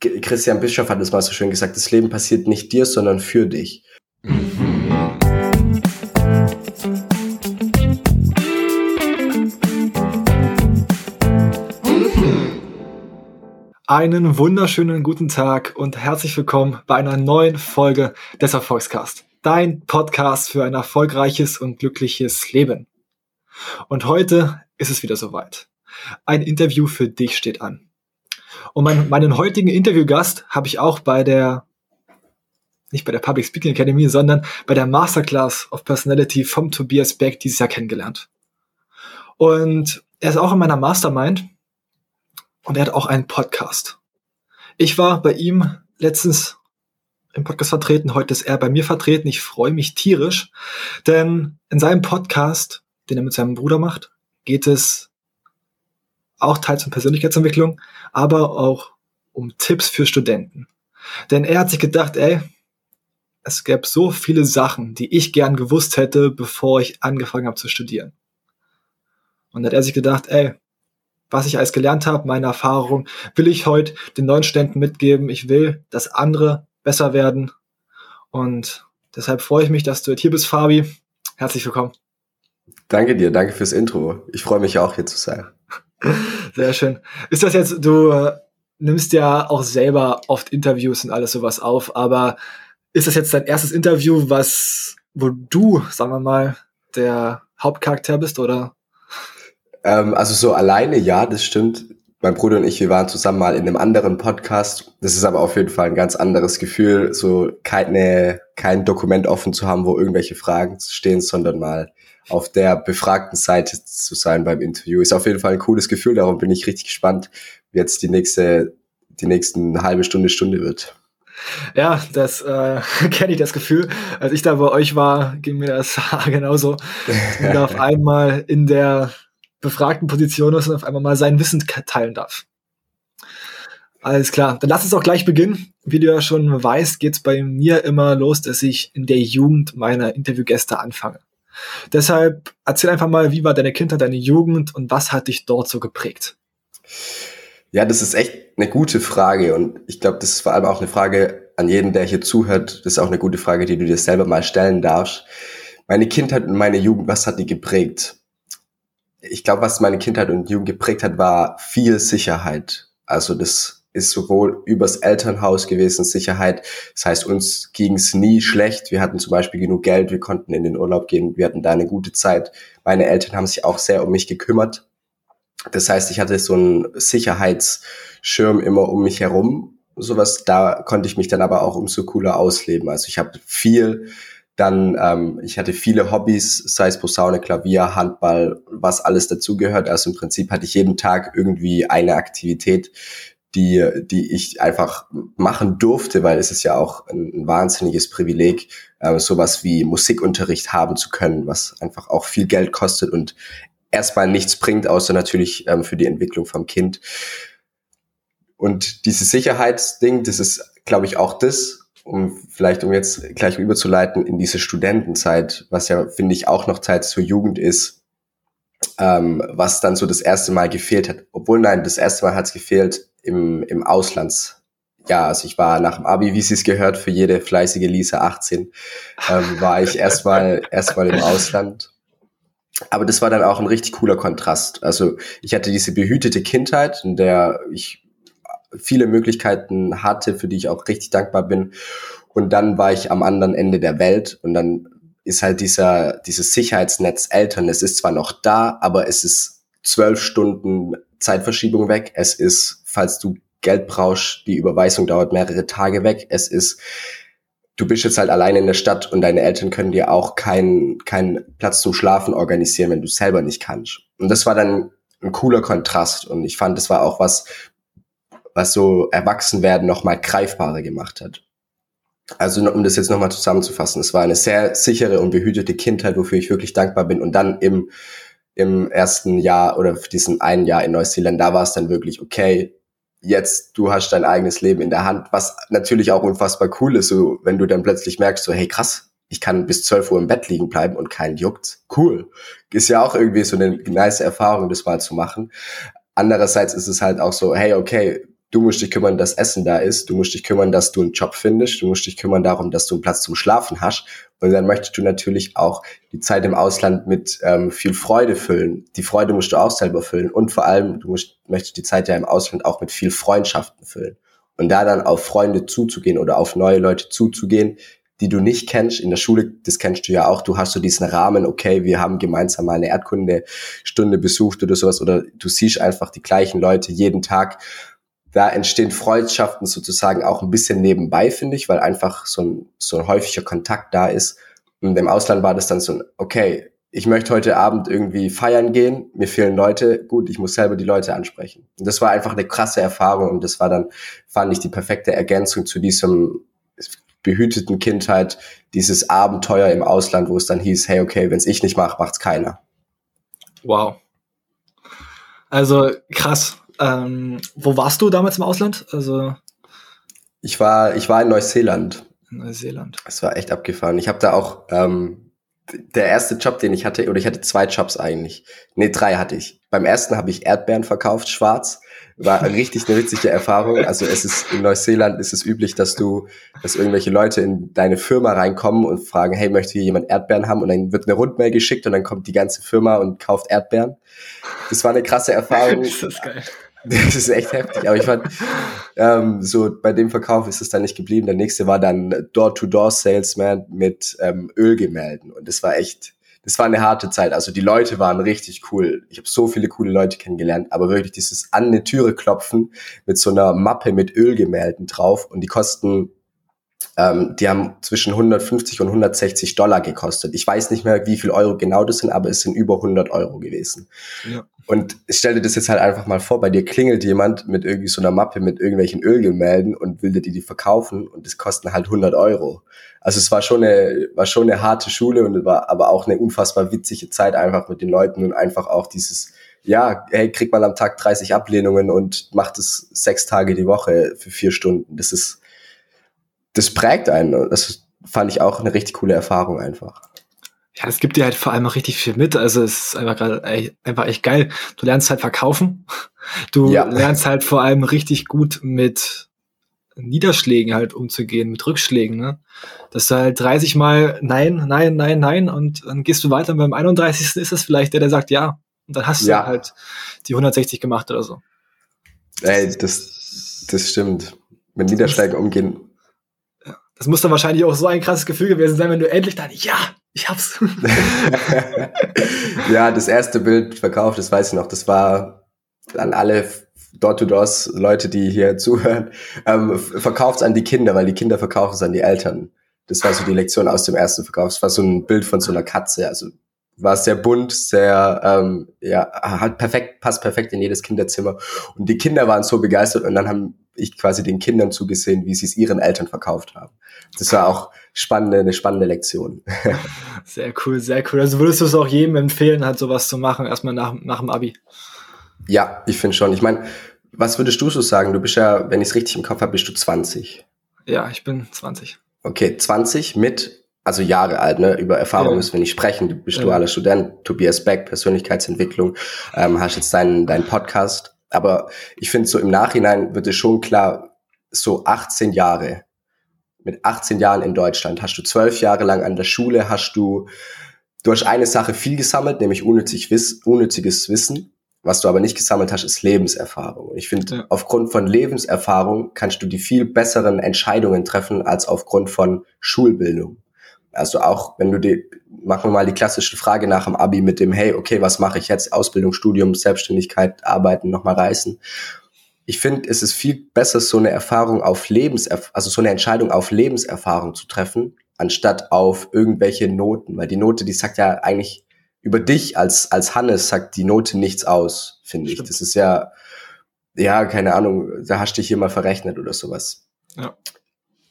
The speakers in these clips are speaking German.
Christian Bischoff hat es mal so schön gesagt, das Leben passiert nicht dir, sondern für dich. Einen wunderschönen guten Tag und herzlich willkommen bei einer neuen Folge des Erfolgscast. Dein Podcast für ein erfolgreiches und glückliches Leben. Und heute ist es wieder soweit. Ein Interview für dich steht an. Und mein, meinen heutigen Interviewgast habe ich auch bei der, nicht bei der Public Speaking Academy, sondern bei der Masterclass of Personality vom Tobias Beck dieses Jahr kennengelernt. Und er ist auch in meiner Mastermind und er hat auch einen Podcast. Ich war bei ihm letztens im Podcast vertreten, heute ist er bei mir vertreten. Ich freue mich tierisch, denn in seinem Podcast, den er mit seinem Bruder macht, geht es auch teils um Persönlichkeitsentwicklung, aber auch um Tipps für Studenten. Denn er hat sich gedacht, ey, es gäbe so viele Sachen, die ich gern gewusst hätte, bevor ich angefangen habe zu studieren. Und da hat er sich gedacht, ey, was ich alles gelernt habe, meine Erfahrung, will ich heute den neuen Studenten mitgeben. Ich will, dass andere besser werden. Und deshalb freue ich mich, dass du hier bist, Fabi. Herzlich willkommen. Danke dir, danke fürs Intro. Ich freue mich auch hier zu sein. Sehr schön. Ist das jetzt, du äh, nimmst ja auch selber oft Interviews und alles sowas auf, aber ist das jetzt dein erstes Interview, was, wo du, sagen wir mal, der Hauptcharakter bist, oder? Ähm, also so alleine, ja, das stimmt. Mein Bruder und ich, wir waren zusammen mal in einem anderen Podcast. Das ist aber auf jeden Fall ein ganz anderes Gefühl, so keine, kein Dokument offen zu haben, wo irgendwelche Fragen stehen, sondern mal auf der befragten Seite zu sein beim Interview. Ist auf jeden Fall ein cooles Gefühl. Darum bin ich richtig gespannt, wie jetzt die nächste, die nächsten halbe Stunde, Stunde wird. Ja, das äh, kenne ich das Gefühl. Als ich da bei euch war, ging mir das genauso. Man darf einmal in der befragten Position ist und auf einmal mal sein Wissen teilen darf. Alles klar, dann lass uns auch gleich beginnen. Wie du ja schon weißt, geht's bei mir immer los, dass ich in der Jugend meiner Interviewgäste anfange. Deshalb erzähl einfach mal, wie war deine Kindheit, deine Jugend und was hat dich dort so geprägt? Ja, das ist echt eine gute Frage und ich glaube, das ist vor allem auch eine Frage an jeden, der hier zuhört. Das ist auch eine gute Frage, die du dir selber mal stellen darfst. Meine Kindheit und meine Jugend, was hat die geprägt? ich glaube, was meine Kindheit und Jugend geprägt hat, war viel Sicherheit. Also das ist sowohl übers Elternhaus gewesen, Sicherheit. Das heißt, uns ging es nie schlecht. Wir hatten zum Beispiel genug Geld, wir konnten in den Urlaub gehen, wir hatten da eine gute Zeit. Meine Eltern haben sich auch sehr um mich gekümmert. Das heißt, ich hatte so einen Sicherheitsschirm immer um mich herum. Sowas, da konnte ich mich dann aber auch umso cooler ausleben. Also ich habe viel dann, ähm, ich hatte viele Hobbys, sei es Posaune, Klavier, Handball, was alles dazugehört. Also im Prinzip hatte ich jeden Tag irgendwie eine Aktivität, die, die ich einfach machen durfte, weil es ist ja auch ein, ein wahnsinniges Privileg, äh, sowas wie Musikunterricht haben zu können, was einfach auch viel Geld kostet und erstmal nichts bringt, außer natürlich ähm, für die Entwicklung vom Kind. Und dieses Sicherheitsding, das ist, glaube ich, auch das, um vielleicht, um jetzt gleich überzuleiten in diese Studentenzeit, was ja, finde ich, auch noch Zeit zur Jugend ist, ähm, was dann so das erste Mal gefehlt hat. Obwohl, nein, das erste Mal hat es gefehlt im, im Auslands. Ja, also ich war nach dem Abi, wie sie es gehört, für jede fleißige Lisa 18, ähm, war ich erstmal erstmal im Ausland. Aber das war dann auch ein richtig cooler Kontrast. Also ich hatte diese behütete Kindheit, in der ich viele Möglichkeiten hatte, für die ich auch richtig dankbar bin. Und dann war ich am anderen Ende der Welt und dann ist halt dieser, dieses Sicherheitsnetz Eltern. Es ist zwar noch da, aber es ist zwölf Stunden Zeitverschiebung weg. Es ist, falls du Geld brauchst, die Überweisung dauert mehrere Tage weg. Es ist, du bist jetzt halt alleine in der Stadt und deine Eltern können dir auch keinen keinen Platz zum Schlafen organisieren, wenn du selber nicht kannst. Und das war dann ein cooler Kontrast. Und ich fand, das war auch was, was so Erwachsenwerden nochmal greifbarer gemacht hat. Also um das jetzt nochmal zusammenzufassen, es war eine sehr sichere und behütete Kindheit, wofür ich wirklich dankbar bin. Und dann im, im ersten Jahr oder diesem einen Jahr in Neuseeland, da war es dann wirklich, okay, jetzt du hast dein eigenes Leben in der Hand, was natürlich auch unfassbar cool ist, so wenn du dann plötzlich merkst, so hey krass, ich kann bis 12 Uhr im Bett liegen bleiben und keinen juckt. Cool. Ist ja auch irgendwie so eine nice Erfahrung, das mal zu machen. Andererseits ist es halt auch so, hey, okay, du musst dich kümmern, dass Essen da ist, du musst dich kümmern, dass du einen Job findest, du musst dich kümmern darum, dass du einen Platz zum Schlafen hast. Und dann möchtest du natürlich auch die Zeit im Ausland mit ähm, viel Freude füllen. Die Freude musst du auch selber füllen. Und vor allem, du musst, möchtest die Zeit ja im Ausland auch mit viel Freundschaften füllen. Und da dann auf Freunde zuzugehen oder auf neue Leute zuzugehen, die du nicht kennst. In der Schule, das kennst du ja auch, du hast so diesen Rahmen, okay, wir haben gemeinsam mal eine Erdkundestunde besucht oder sowas, oder du siehst einfach die gleichen Leute jeden Tag da entstehen Freundschaften sozusagen auch ein bisschen nebenbei, finde ich, weil einfach so ein, so ein häufiger Kontakt da ist. Und im Ausland war das dann so ein, okay, ich möchte heute Abend irgendwie feiern gehen, mir fehlen Leute, gut, ich muss selber die Leute ansprechen. Und das war einfach eine krasse Erfahrung und das war dann, fand ich, die perfekte Ergänzung zu diesem behüteten Kindheit, dieses Abenteuer im Ausland, wo es dann hieß, hey, okay, wenn es ich nicht mache, macht's keiner. Wow. Also krass. Ähm, wo warst du damals im Ausland? Also ich war, ich war in Neuseeland. In Neuseeland. Es war echt abgefahren. Ich habe da auch ähm, der erste Job, den ich hatte, oder ich hatte zwei Jobs eigentlich. Nee, drei hatte ich. Beim ersten habe ich Erdbeeren verkauft, schwarz. War richtig eine witzige Erfahrung. Also es ist in Neuseeland ist es üblich, dass du, dass irgendwelche Leute in deine Firma reinkommen und fragen, hey, möchte hier jemand Erdbeeren haben? Und dann wird eine Rundmail geschickt und dann kommt die ganze Firma und kauft Erdbeeren. Das war eine krasse Erfahrung. das ist geil. Das ist echt heftig. Aber ich fand, ähm, so bei dem Verkauf ist es dann nicht geblieben. Der nächste war dann Door-to-Door-Salesman mit ähm, Ölgemälden. Und das war echt, das war eine harte Zeit. Also die Leute waren richtig cool. Ich habe so viele coole Leute kennengelernt, aber wirklich dieses an eine Türe klopfen mit so einer Mappe mit Ölgemälden drauf und die kosten ähm, die haben zwischen 150 und 160 Dollar gekostet. Ich weiß nicht mehr, wie viel Euro genau das sind, aber es sind über 100 Euro gewesen. Ja. Und stell dir das jetzt halt einfach mal vor, bei dir klingelt jemand mit irgendwie so einer Mappe mit irgendwelchen Ölgemälden und will dir die, verkaufen und das kosten halt 100 Euro. Also es war schon eine, war schon eine harte Schule und war aber auch eine unfassbar witzige Zeit einfach mit den Leuten und einfach auch dieses, ja, hey, kriegt man am Tag 30 Ablehnungen und macht es sechs Tage die Woche für vier Stunden. Das ist, das prägt einen. Das fand ich auch eine richtig coole Erfahrung einfach. Ja, es gibt dir halt vor allem auch richtig viel mit. Also es ist einfach gerade einfach echt geil. Du lernst halt verkaufen. Du ja. lernst halt vor allem richtig gut mit Niederschlägen halt umzugehen, mit Rückschlägen, ne? Dass du halt 30 Mal nein, nein, nein, nein und dann gehst du weiter und beim 31. ist es vielleicht der, der sagt ja. Und dann hast ja. du halt die 160 gemacht oder so. Ey, das, das stimmt. Mit Niederschlägen umgehen das muss dann wahrscheinlich auch so ein krasses Gefühl gewesen sein, wenn du endlich dann, ja, ich hab's. ja, das erste Bild verkauft, das weiß ich noch, das war an alle Door-to-Doors, Leute, die hier zuhören, ähm, verkauft an die Kinder, weil die Kinder verkaufen es an die Eltern. Das war so die Lektion aus dem ersten Verkauf. Das war so ein Bild von so einer Katze. Also war sehr bunt, sehr, ähm, ja, hat perfekt, passt perfekt in jedes Kinderzimmer. Und die Kinder waren so begeistert und dann haben ich quasi den Kindern zugesehen, wie sie es ihren Eltern verkauft haben. Das war auch spannende, eine spannende Lektion. Sehr cool, sehr cool. Also würdest du es auch jedem empfehlen, halt sowas zu machen, erstmal nach, nach dem Abi? Ja, ich finde schon. Ich meine, was würdest du so sagen? Du bist ja, wenn ich es richtig im Kopf habe, bist du 20. Ja, ich bin 20. Okay, 20 mit, also Jahre alt, ne? Über Erfahrung ja. müssen wir nicht sprechen. Du bist ja. dualer Student, Tobias Beck, Persönlichkeitsentwicklung, ähm, hast jetzt deinen, deinen Podcast. Aber ich finde, so im Nachhinein wird es schon klar, so 18 Jahre, mit 18 Jahren in Deutschland, hast du zwölf Jahre lang an der Schule, hast du, du hast eine Sache viel gesammelt, nämlich unnützig Wiss, unnütziges Wissen. Was du aber nicht gesammelt hast, ist Lebenserfahrung. Ich finde, ja. aufgrund von Lebenserfahrung kannst du die viel besseren Entscheidungen treffen als aufgrund von Schulbildung. Also auch, wenn du die, machen wir mal die klassische Frage nach dem Abi mit dem, hey, okay, was mache ich jetzt? Ausbildung, Studium, Selbstständigkeit, Arbeiten, nochmal reisen. Ich finde, es ist viel besser, so eine Erfahrung auf Lebenserfahrung, also so eine Entscheidung auf Lebenserfahrung zu treffen, anstatt auf irgendwelche Noten. Weil die Note, die sagt ja eigentlich über dich als, als Hannes sagt die Note nichts aus, finde ich. Das ist ja, ja, keine Ahnung, da hast du dich hier mal verrechnet oder sowas. Ja.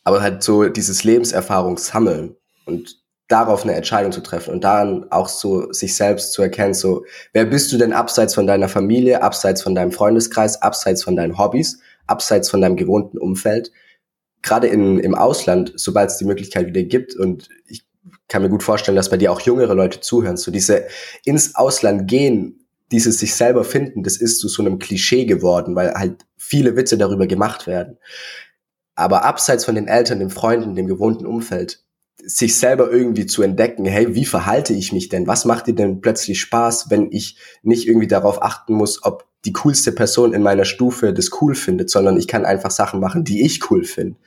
Aber halt so dieses Lebenserfahrung sammeln und darauf eine Entscheidung zu treffen und daran auch so sich selbst zu erkennen, so, wer bist du denn abseits von deiner Familie, abseits von deinem Freundeskreis, abseits von deinen Hobbys, abseits von deinem gewohnten Umfeld? Gerade in, im Ausland, sobald es die Möglichkeit wieder gibt und ich kann mir gut vorstellen, dass bei dir auch jüngere Leute zuhören, so diese ins Ausland gehen dieses sich selber finden, das ist zu so einem Klischee geworden, weil halt viele Witze darüber gemacht werden. Aber abseits von den Eltern, den Freunden, dem gewohnten Umfeld, sich selber irgendwie zu entdecken, hey, wie verhalte ich mich denn? Was macht dir denn plötzlich Spaß, wenn ich nicht irgendwie darauf achten muss, ob die coolste Person in meiner Stufe das cool findet, sondern ich kann einfach Sachen machen, die ich cool finde.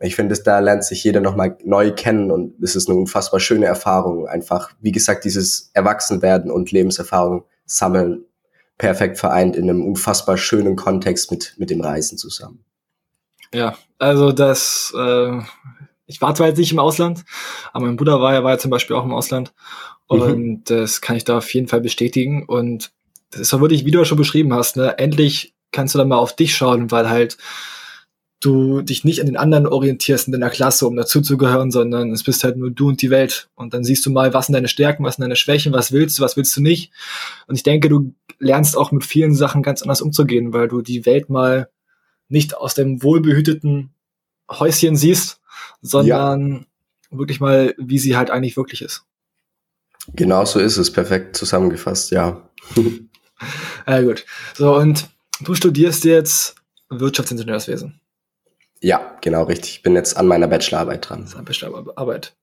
Ich finde, da lernt sich jeder nochmal neu kennen und es ist eine unfassbar schöne Erfahrung. Einfach, wie gesagt, dieses Erwachsenwerden und Lebenserfahrung sammeln, perfekt vereint in einem unfassbar schönen Kontext mit, mit dem Reisen zusammen. Ja, also das, äh, ich war zwar jetzt nicht im Ausland, aber mein Bruder war ja, war ja zum Beispiel auch im Ausland mhm. und mhm. das kann ich da auf jeden Fall bestätigen und das ist auch wirklich, wie du schon beschrieben hast, ne, endlich kannst du dann mal auf dich schauen, weil halt du dich nicht an den anderen orientierst in deiner Klasse, um dazuzugehören, sondern es bist halt nur du und die Welt. Und dann siehst du mal, was sind deine Stärken, was sind deine Schwächen, was willst du, was willst du nicht. Und ich denke, du lernst auch mit vielen Sachen ganz anders umzugehen, weil du die Welt mal nicht aus dem wohlbehüteten Häuschen siehst, sondern ja. wirklich mal, wie sie halt eigentlich wirklich ist. Genau so ist es, perfekt zusammengefasst, ja. ja gut. So, und du studierst jetzt Wirtschaftsingenieurswesen. Ja, genau, richtig. Ich bin jetzt an meiner Bachelorarbeit dran. Bachelorarbeit.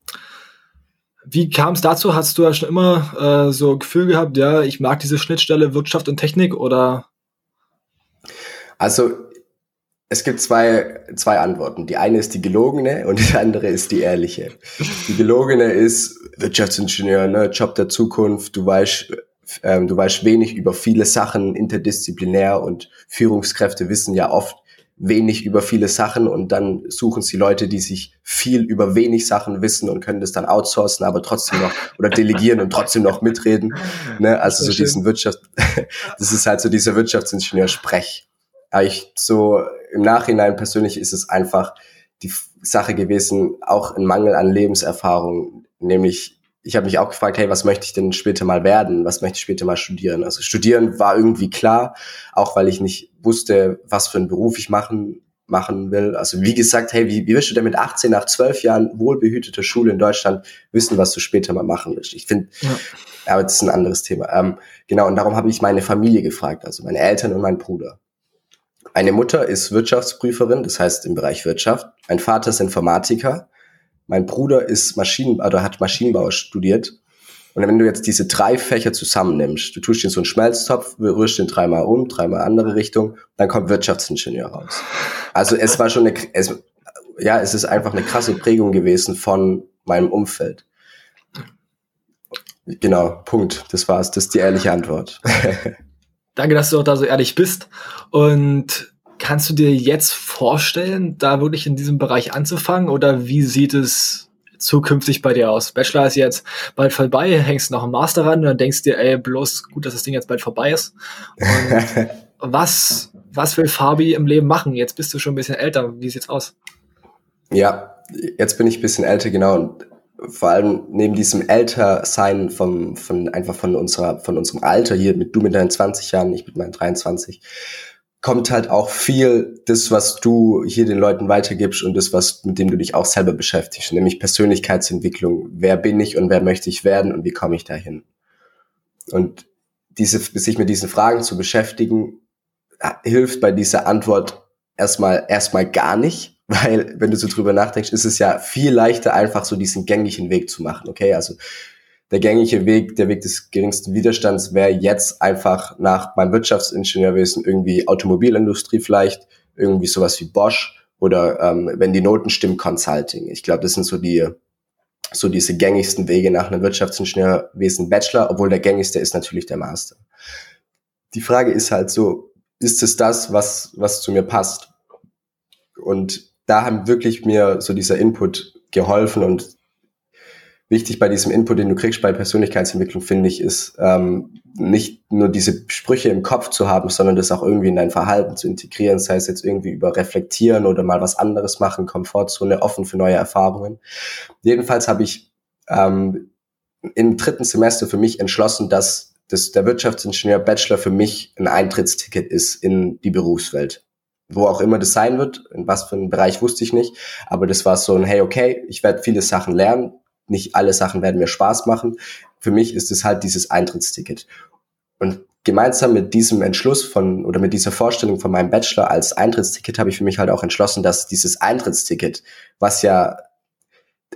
Wie kam es dazu? Hast du ja schon immer äh, so Gefühl gehabt, ja, ich mag diese Schnittstelle Wirtschaft und Technik oder? Also es gibt zwei, zwei Antworten. Die eine ist die gelogene und die andere ist die ehrliche. Die gelogene ist Wirtschaftsingenieur, ne, Job der Zukunft. Du weißt, ähm, du weißt wenig über viele Sachen, interdisziplinär und Führungskräfte wissen ja oft wenig über viele Sachen und dann suchen sie Leute, die sich viel über wenig Sachen wissen und können das dann outsourcen, aber trotzdem noch oder delegieren und trotzdem noch mitreden. Ne? Also so diesen Wirtschaft, das ist halt so dieser Wirtschaftsingenieur-Sprech. Ich so im Nachhinein persönlich ist es einfach die Sache gewesen, auch ein Mangel an Lebenserfahrung, nämlich ich habe mich auch gefragt, hey, was möchte ich denn später mal werden? Was möchte ich später mal studieren? Also studieren war irgendwie klar, auch weil ich nicht wusste, was für einen Beruf ich machen machen will. Also wie gesagt, hey, wie, wie willst du denn mit 18 nach 12 Jahren wohlbehüteter Schule in Deutschland wissen, was du später mal machen willst? Ich finde, ja. aber das ist ein anderes Thema. Ähm, genau, und darum habe ich meine Familie gefragt, also meine Eltern und meinen Bruder. Meine Mutter ist Wirtschaftsprüferin, das heißt im Bereich Wirtschaft. Mein Vater ist Informatiker mein Bruder ist Maschinen, oder hat Maschinenbau studiert. Und wenn du jetzt diese drei Fächer zusammennimmst, du tust in so einen Schmelztopf, rührst den dreimal um, dreimal andere Richtung, dann kommt Wirtschaftsingenieur raus. Also es war schon eine, es, ja, es ist einfach eine krasse Prägung gewesen von meinem Umfeld. Genau, Punkt. Das war's. Das ist die ehrliche Antwort. Danke, dass du auch da so ehrlich bist. Und Kannst du dir jetzt vorstellen, da wirklich in diesem Bereich anzufangen oder wie sieht es zukünftig bei dir aus? Bachelor ist jetzt bald vorbei, hängst noch im Master ran und dann denkst dir, ey, bloß gut, dass das Ding jetzt bald vorbei ist. Und was, was will Fabi im Leben machen? Jetzt bist du schon ein bisschen älter. Wie sieht's aus? Ja, jetzt bin ich ein bisschen älter, genau. Und vor allem neben diesem Ältersein vom, von, einfach von unserer, von unserem Alter hier, mit du mit deinen 20 Jahren, ich mit meinen 23, kommt halt auch viel das, was du hier den Leuten weitergibst und das, was mit dem du dich auch selber beschäftigst, nämlich Persönlichkeitsentwicklung. Wer bin ich und wer möchte ich werden und wie komme ich dahin? Und diese, sich mit diesen Fragen zu beschäftigen, hilft bei dieser Antwort erstmal, erstmal gar nicht, weil wenn du so drüber nachdenkst, ist es ja viel leichter, einfach so diesen gängigen Weg zu machen. Okay, also der gängige Weg, der Weg des geringsten Widerstands wäre jetzt einfach nach meinem Wirtschaftsingenieurwesen irgendwie Automobilindustrie vielleicht, irgendwie sowas wie Bosch oder ähm, wenn die Noten stimmen, Consulting. Ich glaube, das sind so die so diese gängigsten Wege nach einem Wirtschaftsingenieurwesen Bachelor, obwohl der gängigste ist natürlich der Master. Die Frage ist halt so, ist es das, was, was zu mir passt? Und da haben wirklich mir so dieser Input geholfen und wichtig bei diesem Input, den du kriegst bei Persönlichkeitsentwicklung, finde ich, ist ähm, nicht nur diese Sprüche im Kopf zu haben, sondern das auch irgendwie in dein Verhalten zu integrieren, sei es jetzt irgendwie über Reflektieren oder mal was anderes machen, Komfortzone, offen für neue Erfahrungen. Jedenfalls habe ich ähm, im dritten Semester für mich entschlossen, dass das, der Wirtschaftsingenieur Bachelor für mich ein Eintrittsticket ist in die Berufswelt wo auch immer das sein wird, in was für einem Bereich wusste ich nicht, aber das war so ein, hey, okay, ich werde viele Sachen lernen, nicht alle Sachen werden mir Spaß machen. Für mich ist es halt dieses Eintrittsticket. Und gemeinsam mit diesem Entschluss von oder mit dieser Vorstellung von meinem Bachelor als Eintrittsticket habe ich für mich halt auch entschlossen, dass dieses Eintrittsticket, was ja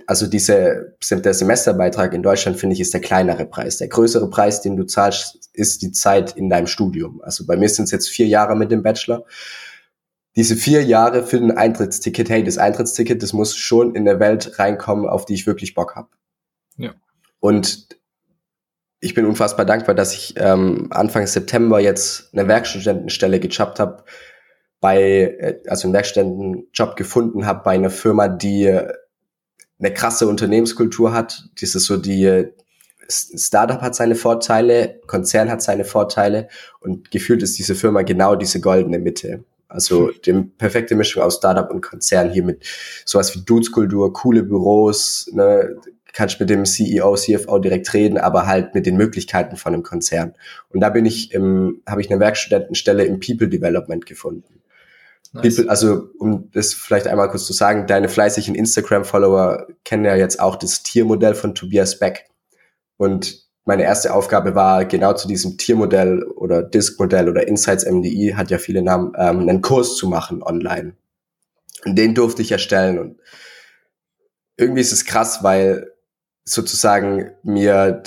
also diese, der Semesterbeitrag in Deutschland finde ich ist der kleinere Preis. Der größere Preis, den du zahlst, ist die Zeit in deinem Studium. Also bei mir sind es jetzt vier Jahre mit dem Bachelor. Diese vier Jahre für ein Eintrittsticket, hey, das Eintrittsticket, das muss schon in der Welt reinkommen, auf die ich wirklich Bock habe. Ja. Und ich bin unfassbar dankbar, dass ich ähm, Anfang September jetzt eine Werkstudentenstelle gejobbt habe, bei, äh, also einen Werkstudentenjob gefunden habe bei einer Firma, die eine krasse Unternehmenskultur hat. Das ist so die, Startup hat seine Vorteile, Konzern hat seine Vorteile und gefühlt ist diese Firma genau diese goldene Mitte. Also die perfekte Mischung aus Startup und Konzern hier mit sowas wie Dudes-Kultur, coole Büros, ne, kannst mit dem CEO, CFO direkt reden, aber halt mit den Möglichkeiten von einem Konzern. Und da bin ich im, habe ich eine Werkstudentenstelle im People Development gefunden. Nice. People, also um das vielleicht einmal kurz zu sagen, deine fleißigen Instagram-Follower kennen ja jetzt auch das Tiermodell von Tobias Beck. Und meine erste Aufgabe war, genau zu diesem Tiermodell oder Disk-Modell oder Insights MDI, hat ja viele Namen, ähm, einen Kurs zu machen online. Und den durfte ich erstellen. Und irgendwie ist es krass, weil sozusagen mir,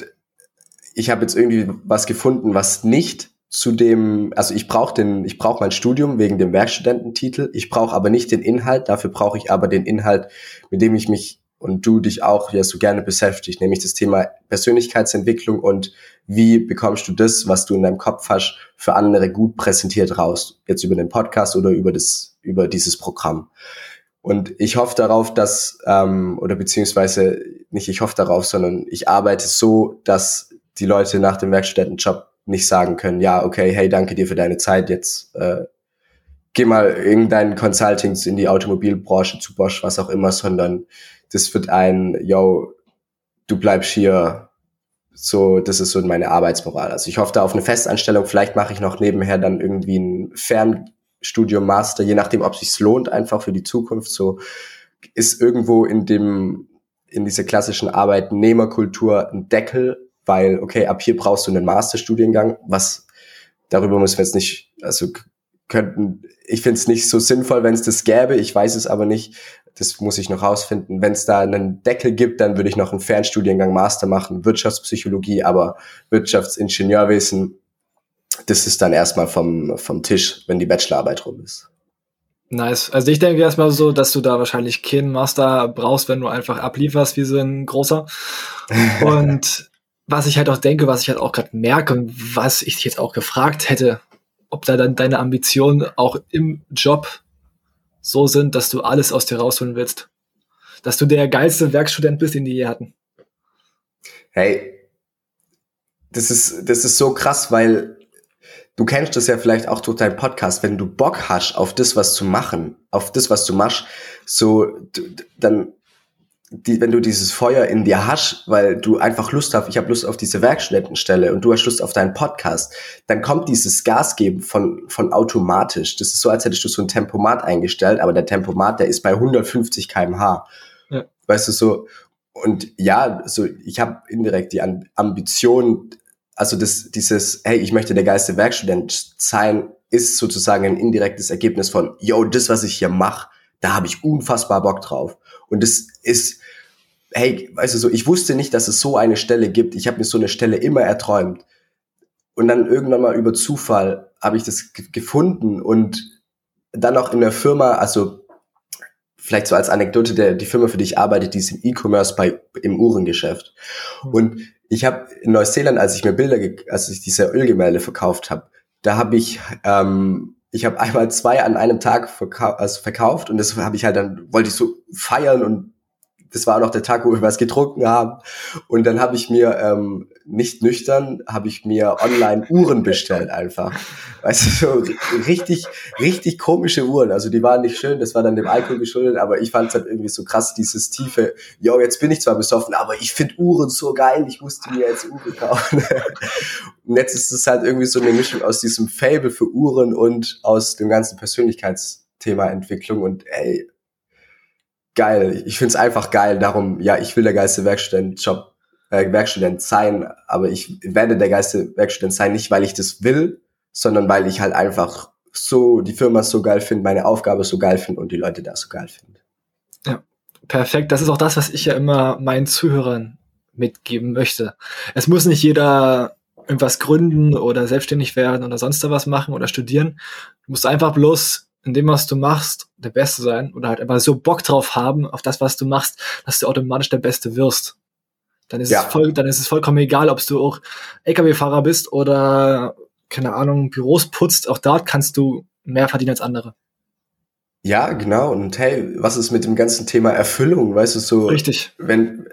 ich habe jetzt irgendwie was gefunden, was nicht zu dem, also ich brauche den, ich brauche mein Studium wegen dem Werkstudententitel, ich brauche aber nicht den Inhalt, dafür brauche ich aber den Inhalt, mit dem ich mich und du dich auch ja so gerne beschäftigt, nämlich das Thema Persönlichkeitsentwicklung und wie bekommst du das, was du in deinem Kopf hast, für andere gut präsentiert raus, jetzt über den Podcast oder über das, über dieses Programm. Und ich hoffe darauf, dass, ähm, oder beziehungsweise nicht ich hoffe darauf, sondern ich arbeite so, dass die Leute nach dem Werkstudentenjob nicht sagen können, ja, okay, hey, danke dir für deine Zeit, jetzt äh, geh mal irgendein Consultings in die Automobilbranche zu Bosch, was auch immer, sondern das wird ein, yo, du bleibst hier, so, das ist so meine Arbeitsmoral. Also ich hoffe da auf eine Festanstellung, vielleicht mache ich noch nebenher dann irgendwie ein Fernstudium, Master, je nachdem, ob sich's lohnt, einfach für die Zukunft, so ist irgendwo in dem, in dieser klassischen Arbeitnehmerkultur ein Deckel weil, okay, ab hier brauchst du einen Masterstudiengang, was darüber müssen wir jetzt nicht, also könnten, ich finde es nicht so sinnvoll, wenn es das gäbe, ich weiß es aber nicht, das muss ich noch rausfinden. Wenn es da einen Deckel gibt, dann würde ich noch einen Fernstudiengang Master machen, Wirtschaftspsychologie, aber Wirtschaftsingenieurwesen, das ist dann erstmal vom, vom Tisch, wenn die Bachelorarbeit rum ist. Nice. Also ich denke erstmal so, dass du da wahrscheinlich keinen Master brauchst, wenn du einfach ablieferst wie so ein großer. Und was ich halt auch denke, was ich halt auch gerade merke und was ich dich jetzt auch gefragt hätte, ob da dann deine Ambitionen auch im Job so sind, dass du alles aus dir rausholen willst. Dass du der geilste Werkstudent bist, den die je hatten. Hey, das ist, das ist so krass, weil du kennst das ja vielleicht auch durch deinen Podcast, wenn du Bock hast auf das, was zu machen, auf das, was du machst, so, dann die, wenn du dieses Feuer in dir hast, weil du einfach Lust hast, ich habe Lust auf diese Werkstudentenstelle und du hast Lust auf deinen Podcast, dann kommt dieses Gas geben von, von automatisch. Das ist so, als hättest du so ein Tempomat eingestellt, aber der Tempomat, der ist bei 150 kmh. Ja. Weißt du, so, und ja, so, ich habe indirekt die Ambition, also das, dieses, hey, ich möchte der geilste Werkstudent sein, ist sozusagen ein indirektes Ergebnis von, yo, das, was ich hier mache, da habe ich unfassbar Bock drauf. Und das ist, hey, weißt du so, ich wusste nicht, dass es so eine Stelle gibt. Ich habe mir so eine Stelle immer erträumt. Und dann irgendwann mal über Zufall habe ich das gefunden und dann auch in der Firma, also vielleicht so als Anekdote, der, die Firma, für die ich arbeite, die ist im E-Commerce bei im Uhrengeschäft. Mhm. Und ich habe in Neuseeland, als ich mir Bilder, als ich diese Ölgemälde verkauft habe, da habe ich ähm, ich habe einmal zwei an einem Tag verkau also verkauft und das habe ich halt dann wollte ich so feiern und das war auch noch der Tag, wo wir was getrunken haben. Und dann habe ich mir, ähm, nicht nüchtern, habe ich mir online Uhren bestellt einfach. Weißt du, so richtig, richtig komische Uhren. Also die waren nicht schön, das war dann dem Alkohol geschuldet, aber ich fand es halt irgendwie so krass, dieses tiefe, yo, jetzt bin ich zwar besoffen, aber ich finde Uhren so geil, ich musste mir jetzt Uhren kaufen. und jetzt ist es halt irgendwie so eine Mischung aus diesem Fable für Uhren und aus dem ganzen Persönlichkeitsthema Entwicklung und ey, geil. Ich finde es einfach geil. Darum, ja, ich will der geilste Werkstudentenjob äh, Werkstudent sein, aber ich werde der geilste Werkstudent sein, nicht weil ich das will, sondern weil ich halt einfach so die Firma so geil finde, meine Aufgabe so geil finde und die Leute da so geil finde. Ja, perfekt. Das ist auch das, was ich ja immer meinen Zuhörern mitgeben möchte. Es muss nicht jeder irgendwas gründen oder selbstständig werden oder sonst was machen oder studieren. Du musst einfach bloß in dem, was du machst, der Beste sein oder halt einfach so Bock drauf haben auf das, was du machst, dass du automatisch der Beste wirst. Dann ist, ja. es, voll, dann ist es vollkommen egal, ob du auch LKW-Fahrer bist oder, keine Ahnung, Büros putzt. Auch dort kannst du mehr verdienen als andere. Ja, genau. Und hey, was ist mit dem ganzen Thema Erfüllung? Weißt du, so. Richtig. Wenn,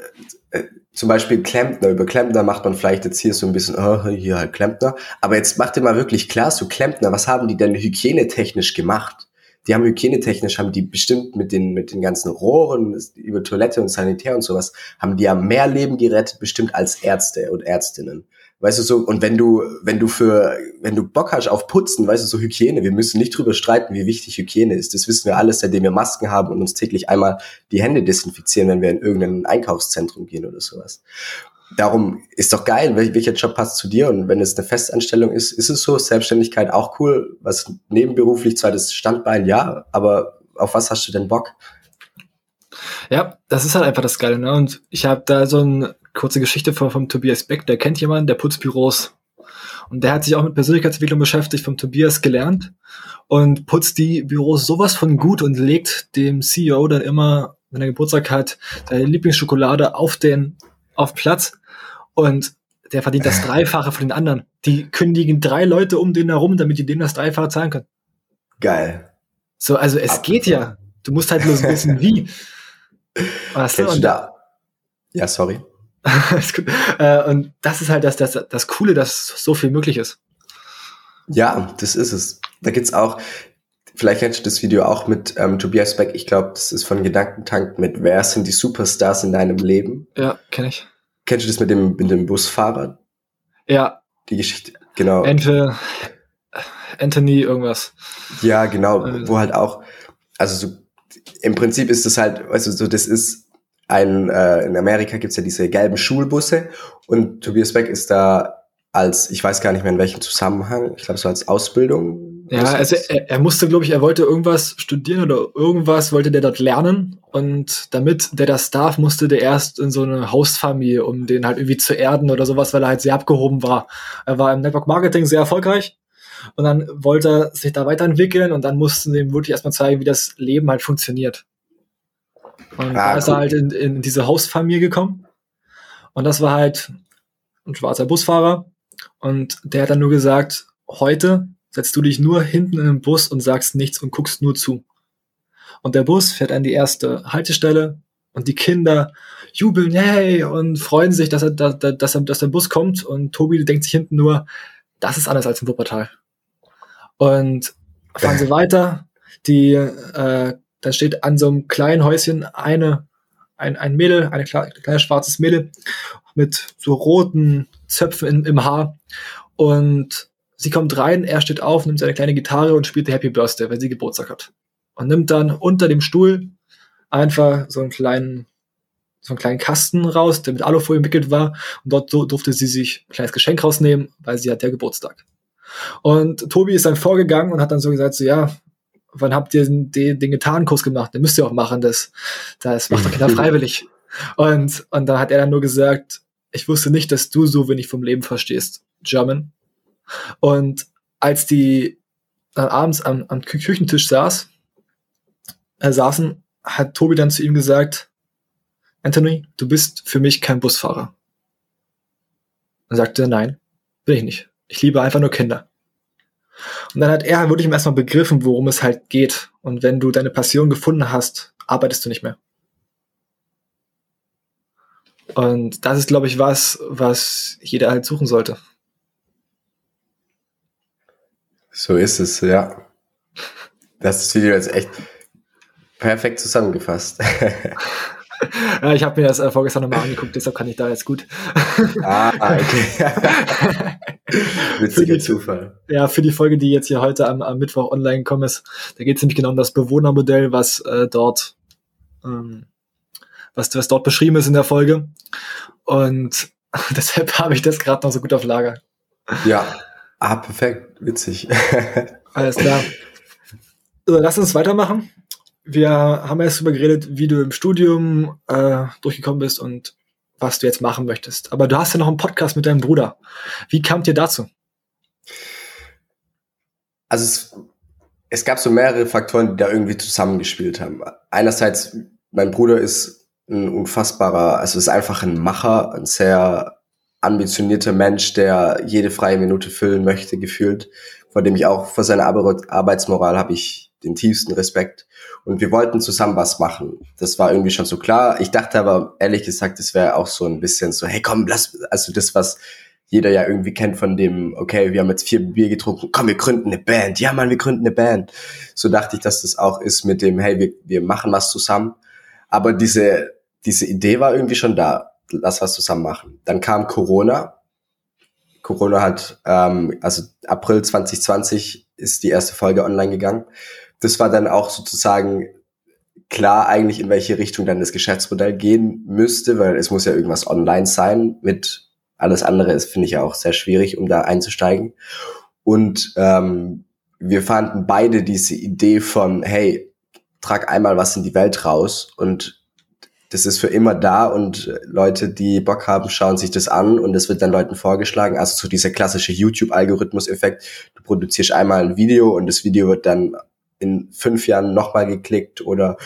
äh, zum Beispiel Klempner, über Klempner macht man vielleicht jetzt hier so ein bisschen, oh, hier halt Klempner. Aber jetzt macht dir mal wirklich klar, so Klempner, was haben die denn hygienetechnisch gemacht? Die haben hygienetechnisch, haben die bestimmt mit den, mit den ganzen Rohren über Toilette und Sanitär und sowas, haben die ja mehr Leben gerettet, bestimmt als Ärzte und Ärztinnen. Weißt du so, und wenn du, wenn du für, wenn du Bock hast auf Putzen, weißt du, so Hygiene, wir müssen nicht drüber streiten, wie wichtig Hygiene ist. Das wissen wir alles, seitdem wir Masken haben und uns täglich einmal die Hände desinfizieren, wenn wir in irgendein Einkaufszentrum gehen oder sowas. Darum ist doch geil, welcher Job passt zu dir und wenn es eine Festanstellung ist, ist es so, Selbstständigkeit auch cool, was nebenberuflich zwar das Standbein, ja, aber auf was hast du denn Bock? Ja, das ist halt einfach das Geile, ne? Und ich habe da so eine kurze Geschichte von, vom Tobias Beck, der kennt jemanden, der putzt Büros. Und der hat sich auch mit Persönlichkeitsentwicklung beschäftigt, vom Tobias gelernt und putzt die Büros sowas von gut und legt dem CEO dann immer, wenn er Geburtstag hat, seine Lieblingsschokolade auf den, auf Platz und der verdient das Dreifache von den anderen. Die kündigen drei Leute um den herum, damit die denen das Dreifache zahlen können. Geil. So, also es Ab geht ja. Du musst halt bloß wissen, wie. Weißt du? Da? Ja, sorry. Äh, und das ist halt das, das, das Coole, dass so viel möglich ist. Ja, das ist es. Da gibt's auch, vielleicht kennst du das Video auch mit ähm, Tobias Beck, ich glaube, das ist von Gedankentank mit Wer sind die Superstars in deinem Leben? Ja, kenne ich. Kennst du das mit dem, mit dem Busfahrer? Ja. Die Geschichte, genau. Ente, Anthony, irgendwas. Ja, genau, äh, wo halt auch, also so, im Prinzip ist das halt, also so, das ist ein, äh, in Amerika gibt's ja diese gelben Schulbusse und Tobias Beck ist da als, ich weiß gar nicht mehr in welchem Zusammenhang, ich glaube so als Ausbildung. Ja, also er, er musste, glaube ich, er wollte irgendwas studieren oder irgendwas wollte der dort lernen und damit der das darf, musste der erst in so eine Hausfamilie, um den halt irgendwie zu erden oder sowas, weil er halt sehr abgehoben war. Er war im Network Marketing sehr erfolgreich und dann wollte er sich da weiterentwickeln und dann mussten sie ihm wirklich erstmal zeigen, wie das Leben halt funktioniert. Und ah, da ist er halt in, in diese Hausfamilie gekommen. Und das war halt ein schwarzer Busfahrer. Und der hat dann nur gesagt, heute setzt du dich nur hinten in den Bus und sagst nichts und guckst nur zu. Und der Bus fährt an die erste Haltestelle und die Kinder jubeln, hey, und freuen sich, dass er, dass, dass, er, dass der Bus kommt. Und Tobi denkt sich hinten nur, das ist anders als im Wuppertal. Und fahren sie weiter. Die äh, da steht an so einem kleinen Häuschen eine, ein, ein Mädel, eine kleine, kleine schwarzes Mädel mit so roten Zöpfen in, im Haar. Und sie kommt rein, er steht auf, nimmt seine kleine Gitarre und spielt Happy Birthday, weil sie Geburtstag hat. Und nimmt dann unter dem Stuhl einfach so einen kleinen, so einen kleinen Kasten raus, der mit Alufolie entwickelt war. Und dort durfte sie sich ein kleines Geschenk rausnehmen, weil sie hat ja Geburtstag. Und Tobi ist dann vorgegangen und hat dann so gesagt, so ja, wann habt ihr den, den, den Gitarrenkurs gemacht? Den müsst ihr auch machen, das, das macht doch keiner freiwillig. Und, und da hat er dann nur gesagt, ich wusste nicht, dass du so wenig vom Leben verstehst, German. Und als die äh, abends am, am Küchentisch saß, äh, saßen, hat Tobi dann zu ihm gesagt, Anthony, du bist für mich kein Busfahrer. Dann sagte er, nein, bin ich nicht. Ich liebe einfach nur Kinder. Und dann hat er wirklich erstmal begriffen, worum es halt geht. Und wenn du deine Passion gefunden hast, arbeitest du nicht mehr. Und das ist, glaube ich, was, was jeder halt suchen sollte. So ist es, ja. Das Video jetzt echt perfekt zusammengefasst. ja, ich habe mir das äh, vorgestern nochmal angeguckt, deshalb kann ich da jetzt gut. ah, okay. Witziger Zufall. Ja, für die Folge, die jetzt hier heute am, am Mittwoch online gekommen ist, da geht es nämlich genau um das Bewohnermodell, was äh, dort ähm, was, was dort beschrieben ist in der Folge. Und deshalb habe ich das gerade noch so gut auf Lager. Ja, ah, perfekt, witzig. Alles klar. So, lass uns weitermachen. Wir haben erst darüber geredet, wie du im Studium äh, durchgekommen bist und was du jetzt machen möchtest. Aber du hast ja noch einen Podcast mit deinem Bruder. Wie kamt ihr dazu? Also es, es gab so mehrere Faktoren, die da irgendwie zusammengespielt haben. Einerseits, mein Bruder ist ein unfassbarer, also ist einfach ein Macher, ein sehr ambitionierter Mensch, der jede freie Minute füllen möchte, gefühlt, vor dem ich auch vor seiner Arbeitsmoral habe ich den tiefsten Respekt. Und wir wollten zusammen was machen. Das war irgendwie schon so klar. Ich dachte aber ehrlich gesagt, es wäre auch so ein bisschen so, hey komm, lass, also das, was jeder ja irgendwie kennt von dem, okay, wir haben jetzt vier Bier getrunken, komm, wir gründen eine Band. Ja, Mann, wir gründen eine Band. So dachte ich, dass das auch ist mit dem, hey, wir, wir machen was zusammen. Aber diese, diese Idee war irgendwie schon da. Lass was zusammen machen. Dann kam Corona. Corona hat, ähm, also April 2020 ist die erste Folge online gegangen. Das war dann auch sozusagen klar eigentlich, in welche Richtung dann das Geschäftsmodell gehen müsste, weil es muss ja irgendwas online sein mit alles andere ist, finde ich ja auch sehr schwierig, um da einzusteigen. Und ähm, wir fanden beide diese Idee von, hey, trag einmal was in die Welt raus und das ist für immer da und Leute, die Bock haben, schauen sich das an und es wird dann Leuten vorgeschlagen. Also so dieser klassische YouTube-Algorithmus-Effekt. Du produzierst einmal ein Video und das Video wird dann in fünf Jahren nochmal geklickt oder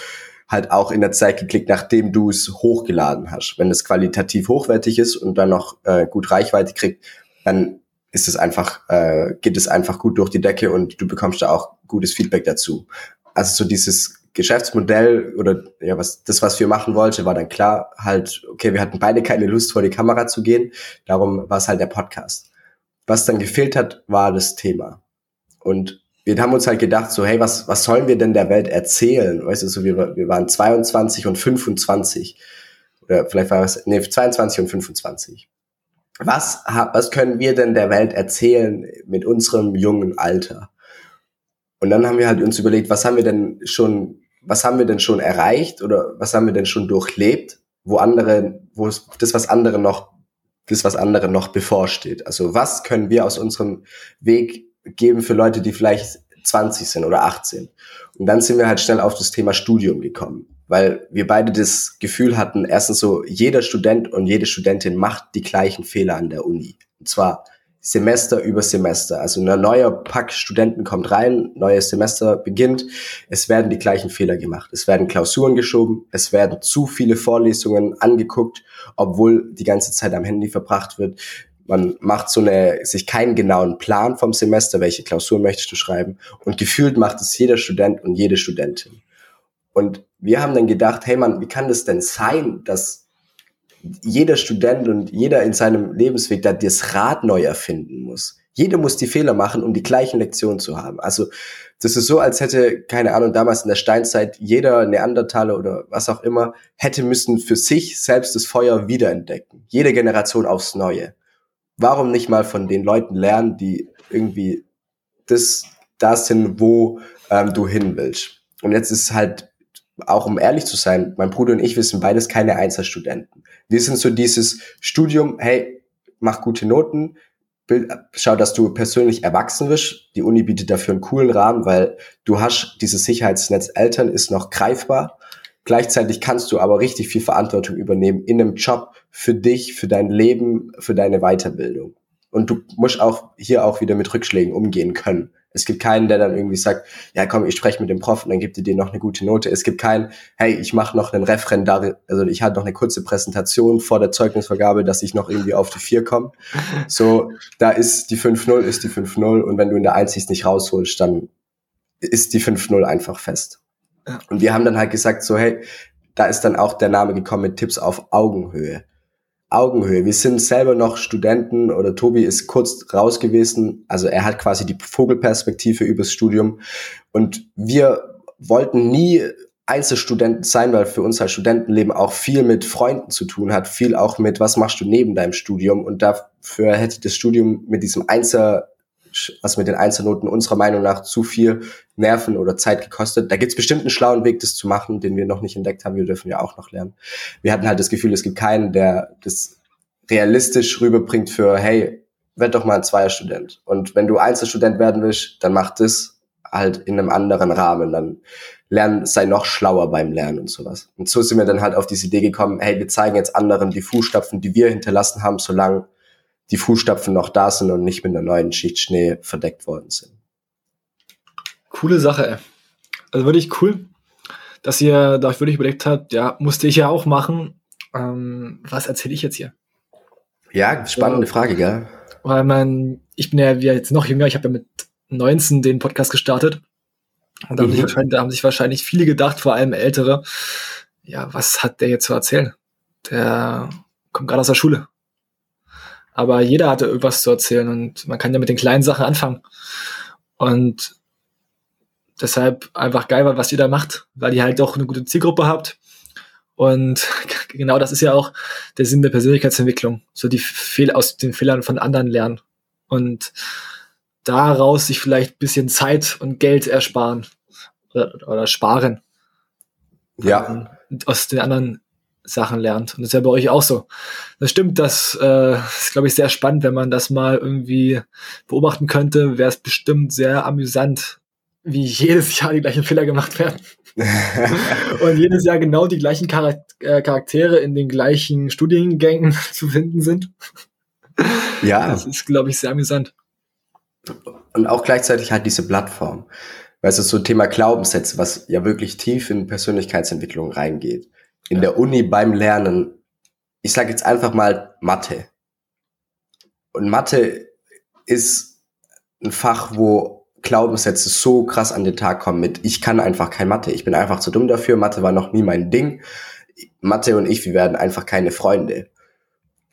halt auch in der Zeit geklickt, nachdem du es hochgeladen hast. Wenn es qualitativ hochwertig ist und dann noch äh, gut Reichweite kriegt, dann ist es einfach, äh, geht es einfach gut durch die Decke und du bekommst da auch gutes Feedback dazu. Also so dieses Geschäftsmodell oder ja, was das, was wir machen wollte, war dann klar, halt, okay, wir hatten beide keine Lust, vor die Kamera zu gehen. Darum war es halt der Podcast. Was dann gefehlt hat, war das Thema. Und wir haben uns halt gedacht, so, hey, was, was sollen wir denn der Welt erzählen? Weißt du, so, wir, wir waren 22 und 25. Oder vielleicht war es, nee, 22 und 25. Was, was können wir denn der Welt erzählen mit unserem jungen Alter? Und dann haben wir halt uns überlegt, was haben wir denn schon, was haben wir denn schon erreicht oder was haben wir denn schon durchlebt, wo andere, wo es, das, was andere noch, das, was andere noch bevorsteht. Also was können wir aus unserem Weg geben für Leute, die vielleicht 20 sind oder 18. Und dann sind wir halt schnell auf das Thema Studium gekommen, weil wir beide das Gefühl hatten, erstens so, jeder Student und jede Studentin macht die gleichen Fehler an der Uni. Und zwar Semester über Semester. Also ein neuer Pack Studenten kommt rein, neues Semester beginnt, es werden die gleichen Fehler gemacht. Es werden Klausuren geschoben, es werden zu viele Vorlesungen angeguckt, obwohl die ganze Zeit am Handy verbracht wird. Man macht so eine, sich keinen genauen Plan vom Semester, welche Klausur möchtest du schreiben. Und gefühlt macht es jeder Student und jede Studentin. Und wir haben dann gedacht, hey man, wie kann das denn sein, dass jeder Student und jeder in seinem Lebensweg da das Rad neu erfinden muss? Jeder muss die Fehler machen, um die gleichen Lektionen zu haben. Also das ist so, als hätte, keine Ahnung, damals in der Steinzeit jeder Neandertaler oder was auch immer, hätte müssen für sich selbst das Feuer wiederentdecken. Jede Generation aufs Neue warum nicht mal von den Leuten lernen, die irgendwie das, das sind, wo ähm, du hin willst. Und jetzt ist halt, auch um ehrlich zu sein, mein Bruder und ich, wir sind beides keine Einzelstudenten. Wir sind so dieses Studium, hey, mach gute Noten, schau, dass du persönlich erwachsen wirst. Die Uni bietet dafür einen coolen Rahmen, weil du hast dieses Sicherheitsnetz Eltern ist noch greifbar. Gleichzeitig kannst du aber richtig viel Verantwortung übernehmen in einem Job für dich, für dein Leben, für deine Weiterbildung. Und du musst auch hier auch wieder mit Rückschlägen umgehen können. Es gibt keinen, der dann irgendwie sagt, ja komm, ich spreche mit dem Prof und dann gibt er dir noch eine gute Note. Es gibt keinen, hey, ich mache noch einen Referendar, also ich hatte noch eine kurze Präsentation vor der Zeugnisvergabe, dass ich noch irgendwie auf die 4 komme. So, da ist die 5-0, ist die 5-0 und wenn du in der Einsicht nicht rausholst, dann ist die 5-0 einfach fest. Und wir haben dann halt gesagt, so, hey, da ist dann auch der Name gekommen mit Tipps auf Augenhöhe. Augenhöhe. Wir sind selber noch Studenten oder Tobi ist kurz raus gewesen. Also er hat quasi die Vogelperspektive übers Studium. Und wir wollten nie Einzelstudenten sein, weil für uns als Studentenleben auch viel mit Freunden zu tun hat, viel auch mit, was machst du neben deinem Studium. Und dafür hätte das Studium mit diesem Einzel also mit den Einzelnoten unserer Meinung nach zu viel Nerven oder Zeit gekostet. Da gibt's bestimmt einen schlauen Weg, das zu machen, den wir noch nicht entdeckt haben. Wir dürfen ja auch noch lernen. Wir hatten halt das Gefühl, es gibt keinen, der das realistisch rüberbringt für, hey, werd doch mal ein Zweierstudent. Und wenn du Einzelstudent werden willst, dann mach das halt in einem anderen Rahmen. Dann lernen, sei noch schlauer beim Lernen und sowas. Und so sind wir dann halt auf diese Idee gekommen, hey, wir zeigen jetzt anderen die Fußstapfen, die wir hinterlassen haben, solange die Fußstapfen noch da sind und nicht mit einer neuen Schicht Schnee verdeckt worden sind. Coole Sache, ey. Also wirklich cool, dass ihr da wirklich überlegt habt, ja, musste ich ja auch machen. Ähm, was erzähle ich jetzt hier? Ja, spannende. Frage, gell? Weil man, ich bin ja jetzt noch jünger, ich habe ja mit 19 den Podcast gestartet. Und da, mhm. haben da haben sich wahrscheinlich viele gedacht, vor allem Ältere, ja, was hat der jetzt zu erzählen? Der kommt gerade aus der Schule. Aber jeder hatte irgendwas zu erzählen und man kann ja mit den kleinen Sachen anfangen. Und deshalb einfach geil, was ihr da macht, weil ihr halt auch eine gute Zielgruppe habt. Und genau das ist ja auch der Sinn der Persönlichkeitsentwicklung. So die Fehler aus den Fehlern von anderen lernen. Und daraus sich vielleicht bisschen Zeit und Geld ersparen oder, oder sparen. Ja. Und aus den anderen Sachen lernt. Und das ist ja bei euch auch so. Das stimmt, das äh, ist, glaube ich, sehr spannend, wenn man das mal irgendwie beobachten könnte, wäre es bestimmt sehr amüsant, wie jedes Jahr die gleichen Fehler gemacht werden. und jedes Jahr genau die gleichen äh, Charaktere in den gleichen Studiengängen zu finden sind. Ja. Das ist, glaube ich, sehr amüsant. Und auch gleichzeitig halt diese Plattform. Weißt du, so Thema Glaubenssätze, was ja wirklich tief in Persönlichkeitsentwicklung reingeht. In ja. der Uni beim Lernen, ich sage jetzt einfach mal Mathe. Und Mathe ist ein Fach, wo Glaubenssätze so krass an den Tag kommen mit, ich kann einfach kein Mathe, ich bin einfach zu dumm dafür, Mathe war noch nie mein Ding. Mathe und ich, wir werden einfach keine Freunde.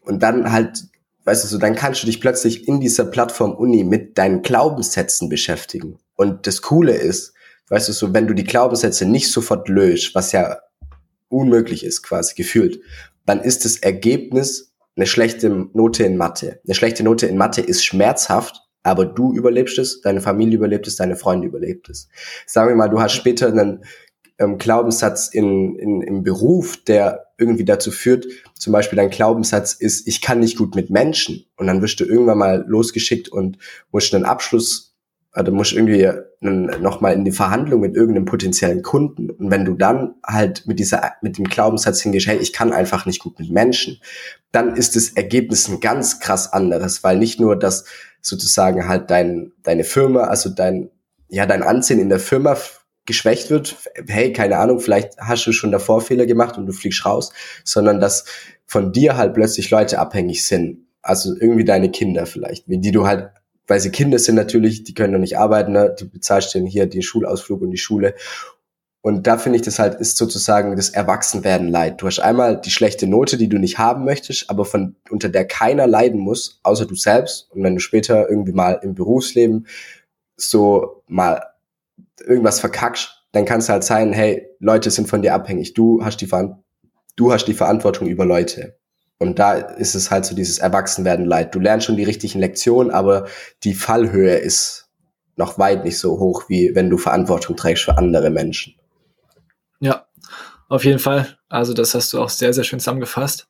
Und dann halt weißt du so, dann kannst du dich plötzlich in dieser Plattform Uni mit deinen Glaubenssätzen beschäftigen. Und das Coole ist, weißt du so, wenn du die Glaubenssätze nicht sofort löst, was ja unmöglich ist quasi gefühlt, dann ist das Ergebnis eine schlechte Note in Mathe. Eine schlechte Note in Mathe ist schmerzhaft, aber du überlebst es, deine Familie überlebt es, deine Freunde überlebt es. Sagen wir mal, du hast später einen ähm, Glaubenssatz in, in, im Beruf, der irgendwie dazu führt, zum Beispiel dein Glaubenssatz ist, ich kann nicht gut mit Menschen. Und dann wirst du irgendwann mal losgeschickt und musst einen Abschluss, also musst irgendwie nochmal in die Verhandlung mit irgendeinem potenziellen Kunden. Und wenn du dann halt mit dieser, mit dem Glaubenssatz hingehst, hey, ich kann einfach nicht gut mit Menschen, dann ist das Ergebnis ein ganz krass anderes, weil nicht nur, dass sozusagen halt dein, deine Firma, also dein, ja, dein Ansehen in der Firma geschwächt wird, hey, keine Ahnung, vielleicht hast du schon davor Fehler gemacht und du fliegst raus, sondern dass von dir halt plötzlich Leute abhängig sind. Also irgendwie deine Kinder vielleicht, die du halt, weil sie Kinder sind natürlich, die können noch nicht arbeiten, ne? du bezahlst denen hier den Schulausflug und die Schule. Und da finde ich das halt, ist sozusagen das Erwachsenwerden leid. Du hast einmal die schlechte Note, die du nicht haben möchtest, aber von, unter der keiner leiden muss, außer du selbst. Und wenn du später irgendwie mal im Berufsleben so mal irgendwas verkackst, dann kann es halt sein, hey, Leute sind von dir abhängig. Du hast die, Ver du hast die Verantwortung über Leute. Und da ist es halt so dieses Erwachsenwerden leid. Du lernst schon die richtigen Lektionen, aber die Fallhöhe ist noch weit nicht so hoch, wie wenn du Verantwortung trägst für andere Menschen. Ja, auf jeden Fall. Also das hast du auch sehr, sehr schön zusammengefasst.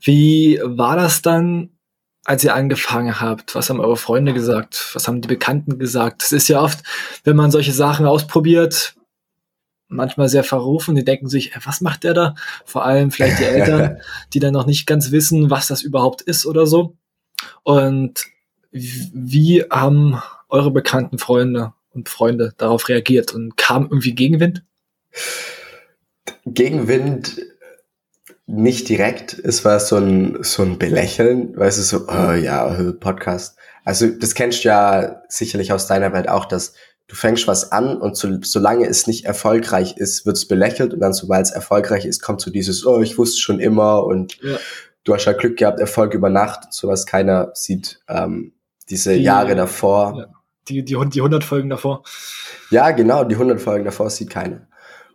Wie war das dann als ihr angefangen habt? Was haben eure Freunde gesagt? Was haben die Bekannten gesagt? Es ist ja oft, wenn man solche Sachen ausprobiert, manchmal sehr verrufen. Die denken sich, ey, was macht der da? Vor allem vielleicht die Eltern, die dann noch nicht ganz wissen, was das überhaupt ist oder so. Und wie haben eure bekannten Freunde und Freunde darauf reagiert und kam irgendwie Gegenwind? Gegenwind nicht direkt. Es war so ein, so ein Belächeln, weißt du, so, oh ja, Podcast. Also, das kennst du ja sicherlich aus deiner Welt auch, dass du fängst was an und so, solange es nicht erfolgreich ist, wird es belächelt und dann, sobald es erfolgreich ist, kommt so dieses, oh, ich wusste schon immer und ja. du hast ja Glück gehabt, Erfolg über Nacht, sowas keiner sieht, ähm, diese die, Jahre davor. Ja. Die, die, die 100 Folgen davor. Ja, genau, die 100 Folgen davor sieht keiner.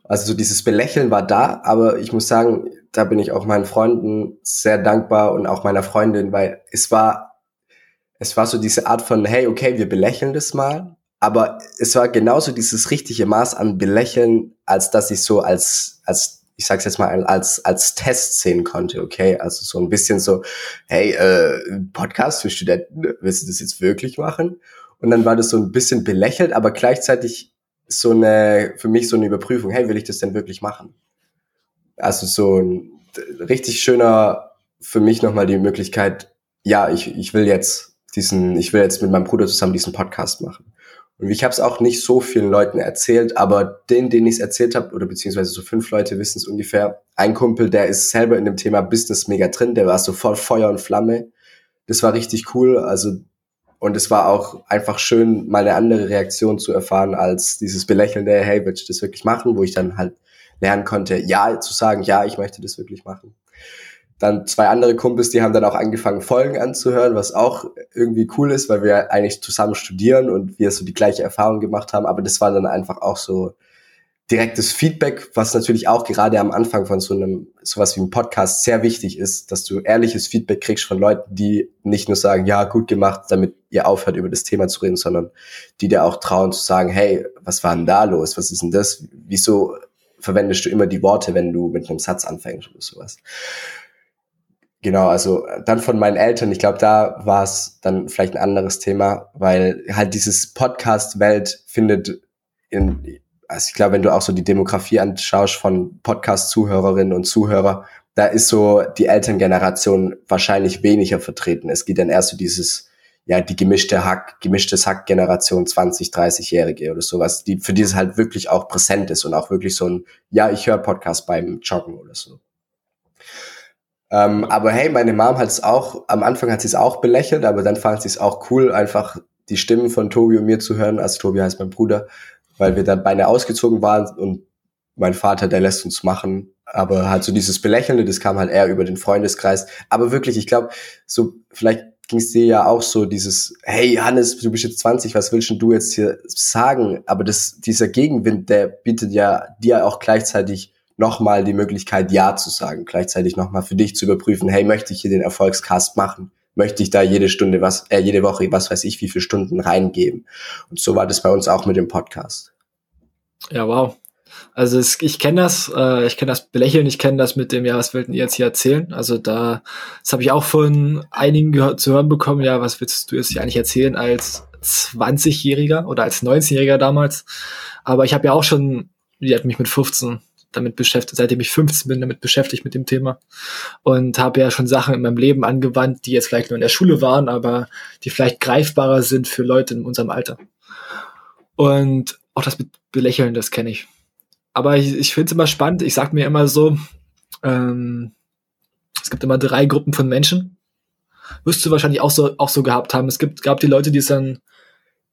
Also so dieses Belächeln war da, aber ich muss sagen, da bin ich auch meinen Freunden sehr dankbar und auch meiner Freundin, weil es war, es war so diese Art von, hey, okay, wir belächeln das mal. Aber es war genauso dieses richtige Maß an Belächeln, als dass ich so als, als ich sag's jetzt mal, als, als Test sehen konnte, okay? Also so ein bisschen so, hey, äh, Podcast für Studenten, willst du das jetzt wirklich machen? Und dann war das so ein bisschen belächelt, aber gleichzeitig so eine, für mich so eine Überprüfung, hey, will ich das denn wirklich machen? Also so ein richtig schöner, für mich nochmal die Möglichkeit, ja, ich, ich will jetzt diesen, ich will jetzt mit meinem Bruder zusammen diesen Podcast machen. Und ich habe es auch nicht so vielen Leuten erzählt, aber den, denen ich es erzählt habe, oder beziehungsweise so fünf Leute wissen es ungefähr. Ein Kumpel, der ist selber in dem Thema Business mega drin, der war sofort Feuer und Flamme. Das war richtig cool. Also, und es war auch einfach schön, mal eine andere Reaktion zu erfahren als dieses belächelnde, hey, willst du das wirklich machen? Wo ich dann halt lernen konnte, ja zu sagen, ja, ich möchte das wirklich machen. Dann zwei andere Kumpels, die haben dann auch angefangen, Folgen anzuhören, was auch irgendwie cool ist, weil wir eigentlich zusammen studieren und wir so die gleiche Erfahrung gemacht haben. Aber das war dann einfach auch so direktes Feedback, was natürlich auch gerade am Anfang von so einem, sowas wie einem Podcast sehr wichtig ist, dass du ehrliches Feedback kriegst von Leuten, die nicht nur sagen, ja, gut gemacht, damit ihr aufhört, über das Thema zu reden, sondern die dir auch trauen zu sagen, hey, was war denn da los? Was ist denn das? Wieso verwendest du immer die Worte, wenn du mit einem Satz anfängst oder sowas? Genau, also dann von meinen Eltern, ich glaube, da war es dann vielleicht ein anderes Thema, weil halt dieses Podcast-Welt findet in, also ich glaube, wenn du auch so die Demografie anschaust von Podcast-Zuhörerinnen und Zuhörer, da ist so die Elterngeneration wahrscheinlich weniger vertreten. Es geht dann erst so dieses, ja, die gemischte Hack, gemischtes Hack-Generation 20, 30-Jährige oder sowas, die, für die es halt wirklich auch präsent ist und auch wirklich so ein, ja, ich höre Podcast beim Joggen oder so. Ähm, aber hey, meine Mom hat es auch, am Anfang hat sie es auch belächelt, aber dann fand sie es auch cool, einfach die Stimmen von Tobi und mir zu hören. Also Tobi heißt mein Bruder, weil wir dann beinahe ausgezogen waren und mein Vater, der lässt uns machen. Aber halt so dieses Belächelnde, das kam halt eher über den Freundeskreis. Aber wirklich, ich glaube, so vielleicht ging es dir ja auch so dieses, hey Hannes, du bist jetzt 20, was willst denn du jetzt hier sagen? Aber das, dieser Gegenwind, der bietet ja dir auch gleichzeitig nochmal die Möglichkeit, Ja zu sagen. Gleichzeitig nochmal für dich zu überprüfen, hey, möchte ich hier den Erfolgscast machen? Möchte ich da jede Stunde was, äh, jede Woche, was weiß ich, wie viele Stunden reingeben? Und so war das bei uns auch mit dem Podcast. Ja, wow. Also es, ich kenne das, äh, ich kenne das Belächeln, ich kenne das mit dem, ja, was wollten ihr jetzt hier erzählen? Also da, das habe ich auch von einigen gehört, zu hören bekommen, ja, was willst du jetzt hier eigentlich erzählen als 20-Jähriger oder als 19-Jähriger damals? Aber ich habe ja auch schon, die hat mich mit 15 damit beschäftigt, seitdem ich 15 bin, damit beschäftigt mit dem Thema. Und habe ja schon Sachen in meinem Leben angewandt, die jetzt vielleicht nur in der Schule waren, aber die vielleicht greifbarer sind für Leute in unserem Alter. Und auch das mit Belächeln, das kenne ich. Aber ich, ich finde es immer spannend. Ich sag mir immer so, ähm, es gibt immer drei Gruppen von Menschen. Wirst du wahrscheinlich auch so, auch so gehabt haben. Es gibt, gab die Leute, die es dann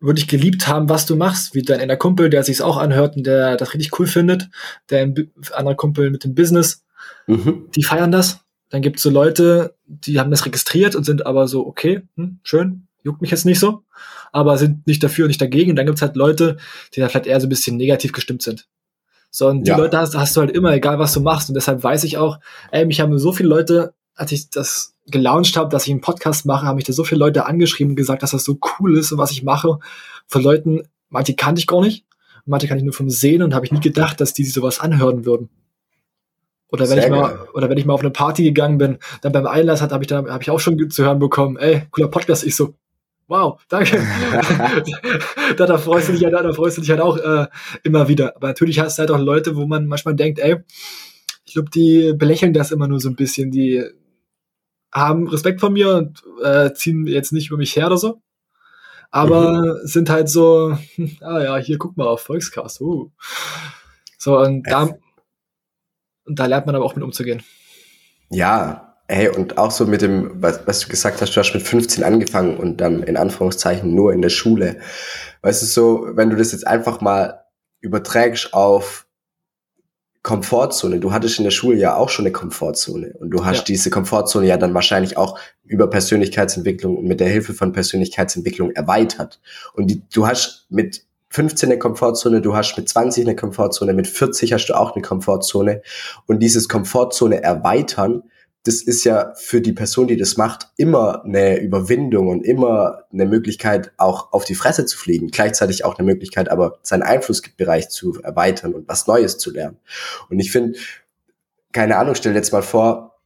wirklich geliebt haben, was du machst, wie dein einer Kumpel, der sich's auch anhört und der das richtig cool findet, der andere Kumpel mit dem Business, mhm. die feiern das. Dann gibt's so Leute, die haben das registriert und sind aber so, okay, hm, schön, juckt mich jetzt nicht so, aber sind nicht dafür und nicht dagegen. Und dann gibt's halt Leute, die da vielleicht eher so ein bisschen negativ gestimmt sind. So, und die ja. Leute hast, hast du halt immer, egal was du machst. Und deshalb weiß ich auch, ey, mich haben so viele Leute, als ich das gelauncht habe, dass ich einen Podcast mache, haben mich da so viele Leute angeschrieben und gesagt, dass das so cool ist und was ich mache. Von Leuten, manche kannte ich gar nicht, manche kannte ich nur vom Sehen und habe ich nie gedacht, dass die sowas anhören würden. Oder wenn Sehr ich mal, oder wenn ich mal auf eine Party gegangen bin, dann beim Einlass hat, habe ich da, habe ich auch schon zu hören bekommen, ey, cooler Podcast. Ich so, wow, danke. da, da freust du dich halt, da freust du dich halt auch äh, immer wieder. Aber natürlich hast du halt auch Leute, wo man manchmal denkt, ey, ich glaube, die belächeln das immer nur so ein bisschen. Die haben Respekt vor mir und äh, ziehen jetzt nicht über mich her oder so. Aber mhm. sind halt so, ah ja, hier guck mal auf Volkscast. Uh. So, und da, und da lernt man aber auch mit umzugehen. Ja, hey, und auch so mit dem, was, was du gesagt hast, du hast mit 15 angefangen und dann in Anführungszeichen nur in der Schule. Weißt du, so, wenn du das jetzt einfach mal überträgst auf Komfortzone. Du hattest in der Schule ja auch schon eine Komfortzone und du hast ja. diese Komfortzone ja dann wahrscheinlich auch über Persönlichkeitsentwicklung und mit der Hilfe von Persönlichkeitsentwicklung erweitert. Und die, du hast mit 15 eine Komfortzone, du hast mit 20 eine Komfortzone, mit 40 hast du auch eine Komfortzone. Und dieses Komfortzone erweitern das ist ja für die Person, die das macht, immer eine Überwindung und immer eine Möglichkeit, auch auf die Fresse zu fliegen. Gleichzeitig auch eine Möglichkeit, aber seinen Einflussbereich zu erweitern und was Neues zu lernen. Und ich finde, keine Ahnung, stell dir jetzt mal vor,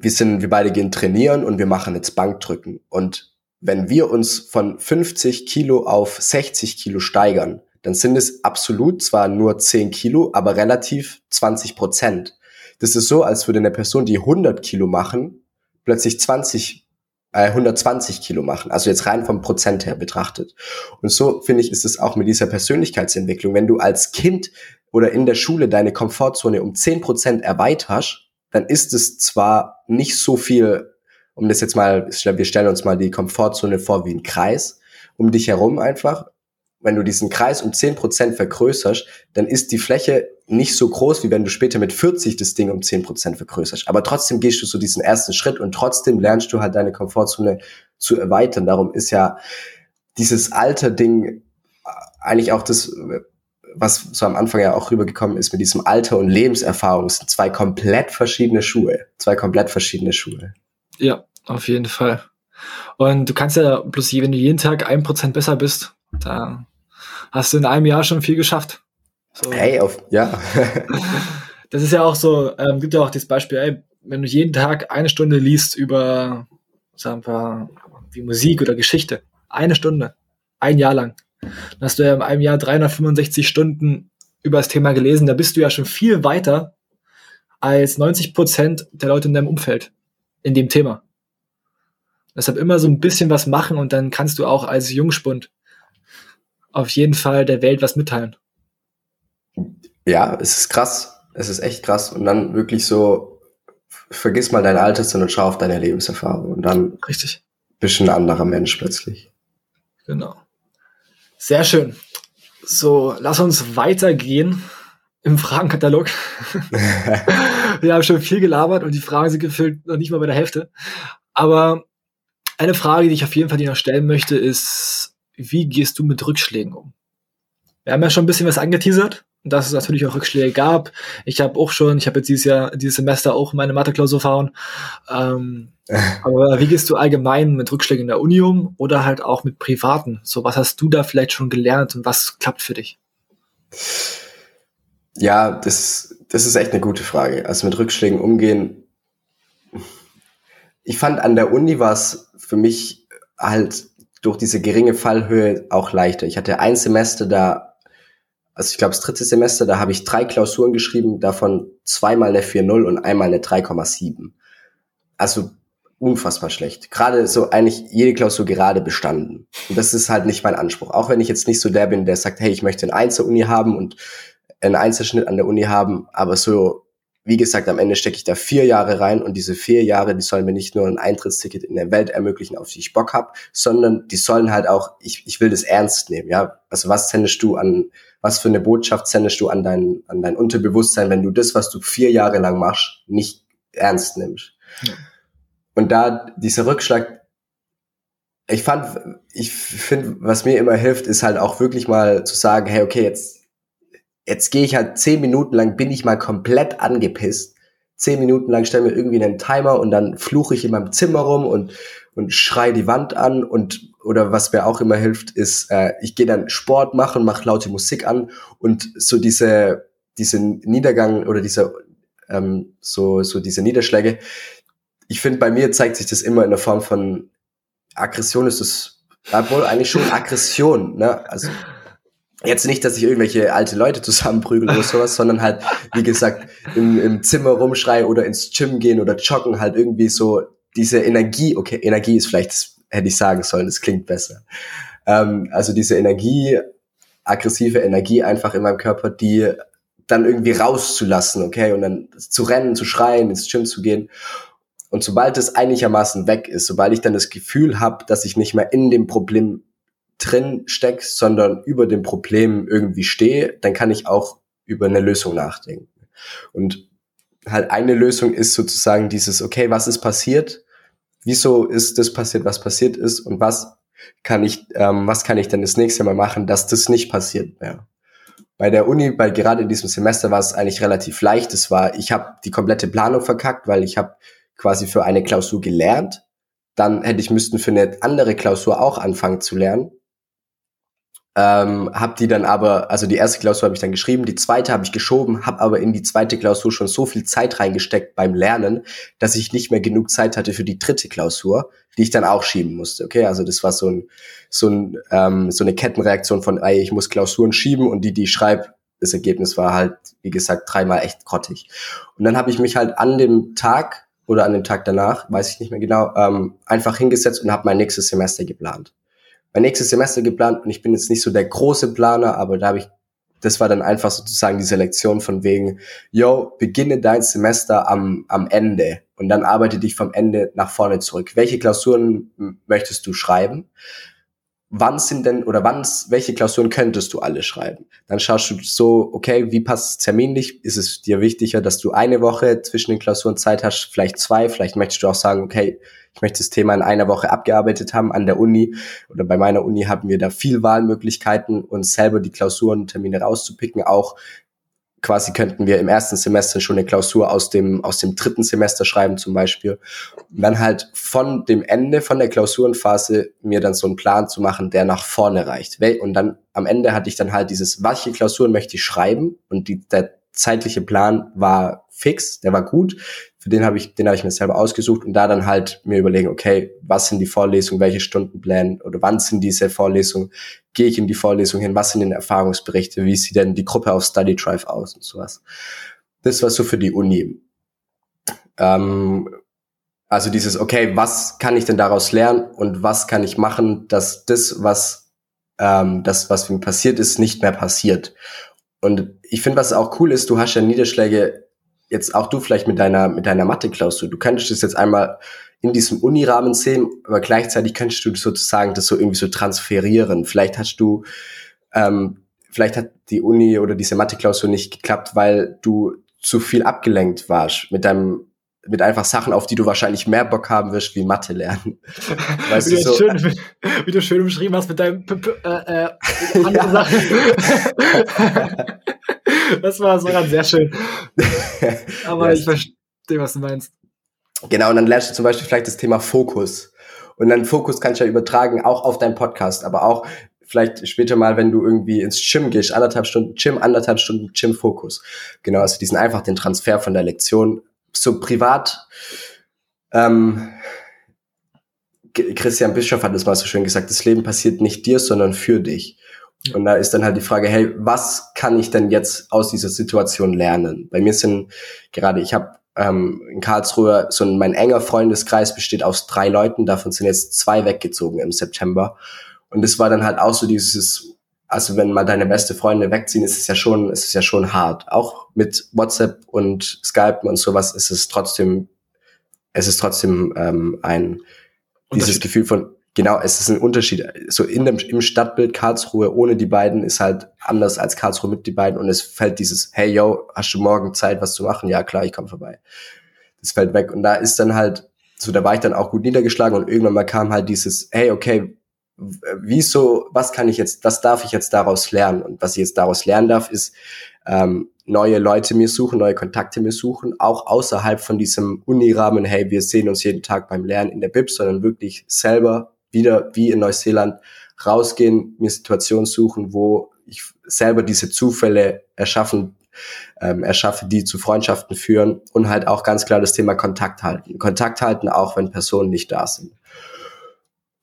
wir sind, wir beide gehen trainieren und wir machen jetzt Bankdrücken. Und wenn wir uns von 50 Kilo auf 60 Kilo steigern, dann sind es absolut zwar nur 10 Kilo, aber relativ 20 Prozent. Das ist so, als würde eine Person, die 100 Kilo machen, plötzlich 20, äh, 120 Kilo machen. Also jetzt rein vom Prozent her betrachtet. Und so finde ich, ist es auch mit dieser Persönlichkeitsentwicklung. Wenn du als Kind oder in der Schule deine Komfortzone um 10 Prozent erweiterst, dann ist es zwar nicht so viel, um das jetzt mal, wir stellen uns mal die Komfortzone vor wie ein Kreis, um dich herum einfach, wenn du diesen Kreis um 10% vergrößerst, dann ist die Fläche nicht so groß, wie wenn du später mit 40 das Ding um 10% vergrößerst. Aber trotzdem gehst du so diesen ersten Schritt und trotzdem lernst du halt deine Komfortzone zu erweitern. Darum ist ja dieses Alter-Ding eigentlich auch das, was so am Anfang ja auch rübergekommen ist mit diesem Alter und Lebenserfahrung. Es sind zwei komplett verschiedene Schuhe. Zwei komplett verschiedene Schuhe. Ja, auf jeden Fall. Und du kannst ja bloß, wenn du jeden Tag ein Prozent besser bist, da hast du in einem Jahr schon viel geschafft. So. Hey, auf, ja. das ist ja auch so, ähm, gibt ja auch das Beispiel, ey, wenn du jeden Tag eine Stunde liest über, sagen wir, wie Musik oder Geschichte, eine Stunde, ein Jahr lang, dann hast du ja in einem Jahr 365 Stunden über das Thema gelesen, da bist du ja schon viel weiter als 90 Prozent der Leute in deinem Umfeld in dem Thema. Deshalb immer so ein bisschen was machen und dann kannst du auch als Jungspund auf jeden Fall der Welt was mitteilen. Ja, es ist krass. Es ist echt krass. Und dann wirklich so, vergiss mal dein Alter, sondern schau auf deine Lebenserfahrung. Und dann Richtig. bist du ein anderer Mensch plötzlich. Genau. Sehr schön. So, lass uns weitergehen im Fragenkatalog. Wir haben schon viel gelabert und die Fragen sind gefüllt noch nicht mal bei der Hälfte. Aber eine Frage, die ich auf jeden Fall dir noch stellen möchte, ist, wie gehst du mit Rückschlägen um? Wir haben ja schon ein bisschen was angeteasert, dass es natürlich auch Rückschläge gab. Ich habe auch schon, ich habe jetzt dieses Jahr, dieses Semester auch meine Mathe-Klausur fahren. Ähm, aber wie gehst du allgemein mit Rückschlägen in der Uni um oder halt auch mit privaten? So, was hast du da vielleicht schon gelernt und was klappt für dich? Ja, das, das ist echt eine gute Frage. Also mit Rückschlägen umgehen. Ich fand an der Uni war es für mich halt durch diese geringe Fallhöhe auch leichter. Ich hatte ein Semester da, also ich glaube das dritte Semester, da habe ich drei Klausuren geschrieben, davon zweimal eine 4.0 und einmal eine 3,7. Also unfassbar schlecht. Gerade so eigentlich jede Klausur gerade bestanden. Und das ist halt nicht mein Anspruch. Auch wenn ich jetzt nicht so der bin, der sagt, hey, ich möchte eine Einzeluni haben und einen Einzelschnitt an der Uni haben, aber so wie gesagt, am Ende stecke ich da vier Jahre rein und diese vier Jahre, die sollen mir nicht nur ein Eintrittsticket in der Welt ermöglichen, auf die ich Bock habe, sondern die sollen halt auch, ich, ich will das ernst nehmen, ja. Also was sendest du an, was für eine Botschaft sendest du an dein, an dein Unterbewusstsein, wenn du das, was du vier Jahre lang machst, nicht ernst nimmst. Ja. Und da dieser Rückschlag, ich fand, ich finde, was mir immer hilft, ist halt auch wirklich mal zu sagen, hey, okay, jetzt jetzt gehe ich halt zehn Minuten lang, bin ich mal komplett angepisst. Zehn Minuten lang stellen wir irgendwie einen Timer und dann fluche ich in meinem Zimmer rum und, und schrei die Wand an und oder was mir auch immer hilft, ist, äh, ich gehe dann Sport machen, mache laute Musik an und so diese, diese Niedergang oder diese ähm, so, so diese Niederschläge. Ich finde, bei mir zeigt sich das immer in der Form von Aggression ist es, obwohl eigentlich schon Aggression, ne? Also Jetzt nicht, dass ich irgendwelche alte Leute zusammenprügel oder sowas, sondern halt, wie gesagt, im, im Zimmer rumschreie oder ins Gym gehen oder joggen, halt irgendwie so diese Energie, okay, Energie ist vielleicht, hätte ich sagen sollen, das klingt besser. Ähm, also diese Energie, aggressive Energie einfach in meinem Körper, die dann irgendwie rauszulassen, okay, und dann zu rennen, zu schreien, ins Gym zu gehen. Und sobald es einigermaßen weg ist, sobald ich dann das Gefühl habe, dass ich nicht mehr in dem Problem drin steckst, sondern über dem Problem irgendwie stehe, dann kann ich auch über eine Lösung nachdenken. Und halt eine Lösung ist sozusagen dieses, okay, was ist passiert? Wieso ist das passiert, was passiert ist? Und was kann ich, ähm, was kann ich denn das nächste Mal machen, dass das nicht passiert mehr? Bei der Uni, bei gerade in diesem Semester war es eigentlich relativ leicht. Es war, ich habe die komplette Planung verkackt, weil ich habe quasi für eine Klausur gelernt. Dann hätte ich müssten für eine andere Klausur auch anfangen zu lernen. Ähm, hab die dann aber, also die erste Klausur habe ich dann geschrieben, die zweite habe ich geschoben, habe aber in die zweite Klausur schon so viel Zeit reingesteckt beim Lernen, dass ich nicht mehr genug Zeit hatte für die dritte Klausur, die ich dann auch schieben musste. Okay, also das war so ein so ein ähm, so eine Kettenreaktion von, ey, ich muss Klausuren schieben und die, die ich schreibe, das Ergebnis war halt, wie gesagt, dreimal echt grottig. Und dann habe ich mich halt an dem Tag oder an dem Tag danach, weiß ich nicht mehr genau, ähm, einfach hingesetzt und habe mein nächstes Semester geplant mein nächstes Semester geplant und ich bin jetzt nicht so der große Planer, aber da habe ich, das war dann einfach sozusagen die Selektion von wegen, yo, beginne dein Semester am, am Ende und dann arbeite dich vom Ende nach vorne zurück. Welche Klausuren möchtest du schreiben? wann sind denn oder wann, welche Klausuren könntest du alle schreiben? Dann schaust du so, okay, wie passt es terminlich? Ist es dir wichtiger, dass du eine Woche zwischen den Klausuren Zeit hast, vielleicht zwei? Vielleicht möchtest du auch sagen, okay, ich möchte das Thema in einer Woche abgearbeitet haben an der Uni oder bei meiner Uni haben wir da viel Wahlmöglichkeiten, uns selber die Klausurentermine rauszupicken, auch quasi könnten wir im ersten Semester schon eine Klausur aus dem, aus dem dritten Semester schreiben zum Beispiel. Und dann halt von dem Ende, von der Klausurenphase mir dann so einen Plan zu machen, der nach vorne reicht. Und dann am Ende hatte ich dann halt dieses, welche Klausuren möchte ich schreiben? Und die, der zeitliche Plan war fix, der war gut. Für den habe ich, den habe ich mir selber ausgesucht und da dann halt mir überlegen, okay, was sind die Vorlesungen, welche Stundenpläne oder wann sind diese Vorlesungen? Gehe ich in die Vorlesung hin? Was sind denn Erfahrungsberichte? Wie sieht denn die Gruppe auf Study Drive aus und sowas? Das war so für die Uni. Ähm, also dieses, okay, was kann ich denn daraus lernen und was kann ich machen, dass das, was ähm, das, was mir passiert ist, nicht mehr passiert. Und ich finde, was auch cool ist, du hast ja Niederschläge jetzt auch du vielleicht mit deiner, mit deiner Mathe-Klausur, du könntest das jetzt einmal in diesem Unirahmen sehen, aber gleichzeitig könntest du sozusagen das so irgendwie so transferieren. Vielleicht hast du, ähm, vielleicht hat die Uni oder diese Mathe-Klausur nicht geklappt, weil du zu viel abgelenkt warst mit deinem mit einfach Sachen, auf die du wahrscheinlich mehr Bock haben wirst, wie Mathe lernen. Weißt wie, du, so, schön, wie du schön umschrieben hast mit deinem äh, äh, andere Sachen. Das war sogar sehr schön. Aber ich verstehe, was du meinst. Genau, und dann lernst du zum Beispiel vielleicht das Thema Fokus. Und dann Fokus kannst du ja übertragen, auch auf deinen Podcast, aber auch vielleicht später mal, wenn du irgendwie ins Gym gehst, anderthalb Stunden Gym, anderthalb Stunden Gym-Fokus. Genau, also diesen einfach den Transfer von der Lektion so privat. Ähm, Christian Bischoff hat es mal so schön gesagt, das Leben passiert nicht dir, sondern für dich. Und da ist dann halt die Frage, hey, was kann ich denn jetzt aus dieser Situation lernen? Bei mir sind gerade, ich habe ähm, in Karlsruhe so ein, mein enger Freundeskreis besteht aus drei Leuten, davon sind jetzt zwei weggezogen im September. Und es war dann halt auch so dieses, also wenn mal deine beste Freunde wegziehen, ist es ja schon, ist es ja schon hart. Auch mit WhatsApp und Skype und sowas ist es trotzdem, es ist trotzdem ähm, ein dieses Gefühl von genau, es ist ein Unterschied. So in dem, im Stadtbild Karlsruhe ohne die beiden ist halt anders als Karlsruhe mit die beiden und es fällt dieses, hey yo, hast du morgen Zeit, was zu machen? Ja, klar, ich komme vorbei. Das fällt weg. Und da ist dann halt, so da war ich dann auch gut niedergeschlagen und irgendwann mal kam halt dieses, hey, okay, wieso, was kann ich jetzt, was darf ich jetzt daraus lernen? Und was ich jetzt daraus lernen darf, ist ähm, neue Leute mir suchen, neue Kontakte mir suchen, auch außerhalb von diesem Unirahmen, hey, wir sehen uns jeden Tag beim Lernen in der Bib, sondern wirklich selber wieder wie in Neuseeland rausgehen, mir Situationen suchen, wo ich selber diese Zufälle erschaffen, ähm, erschaffe, die zu Freundschaften führen und halt auch ganz klar das Thema Kontakt halten. Kontakt halten, auch wenn Personen nicht da sind.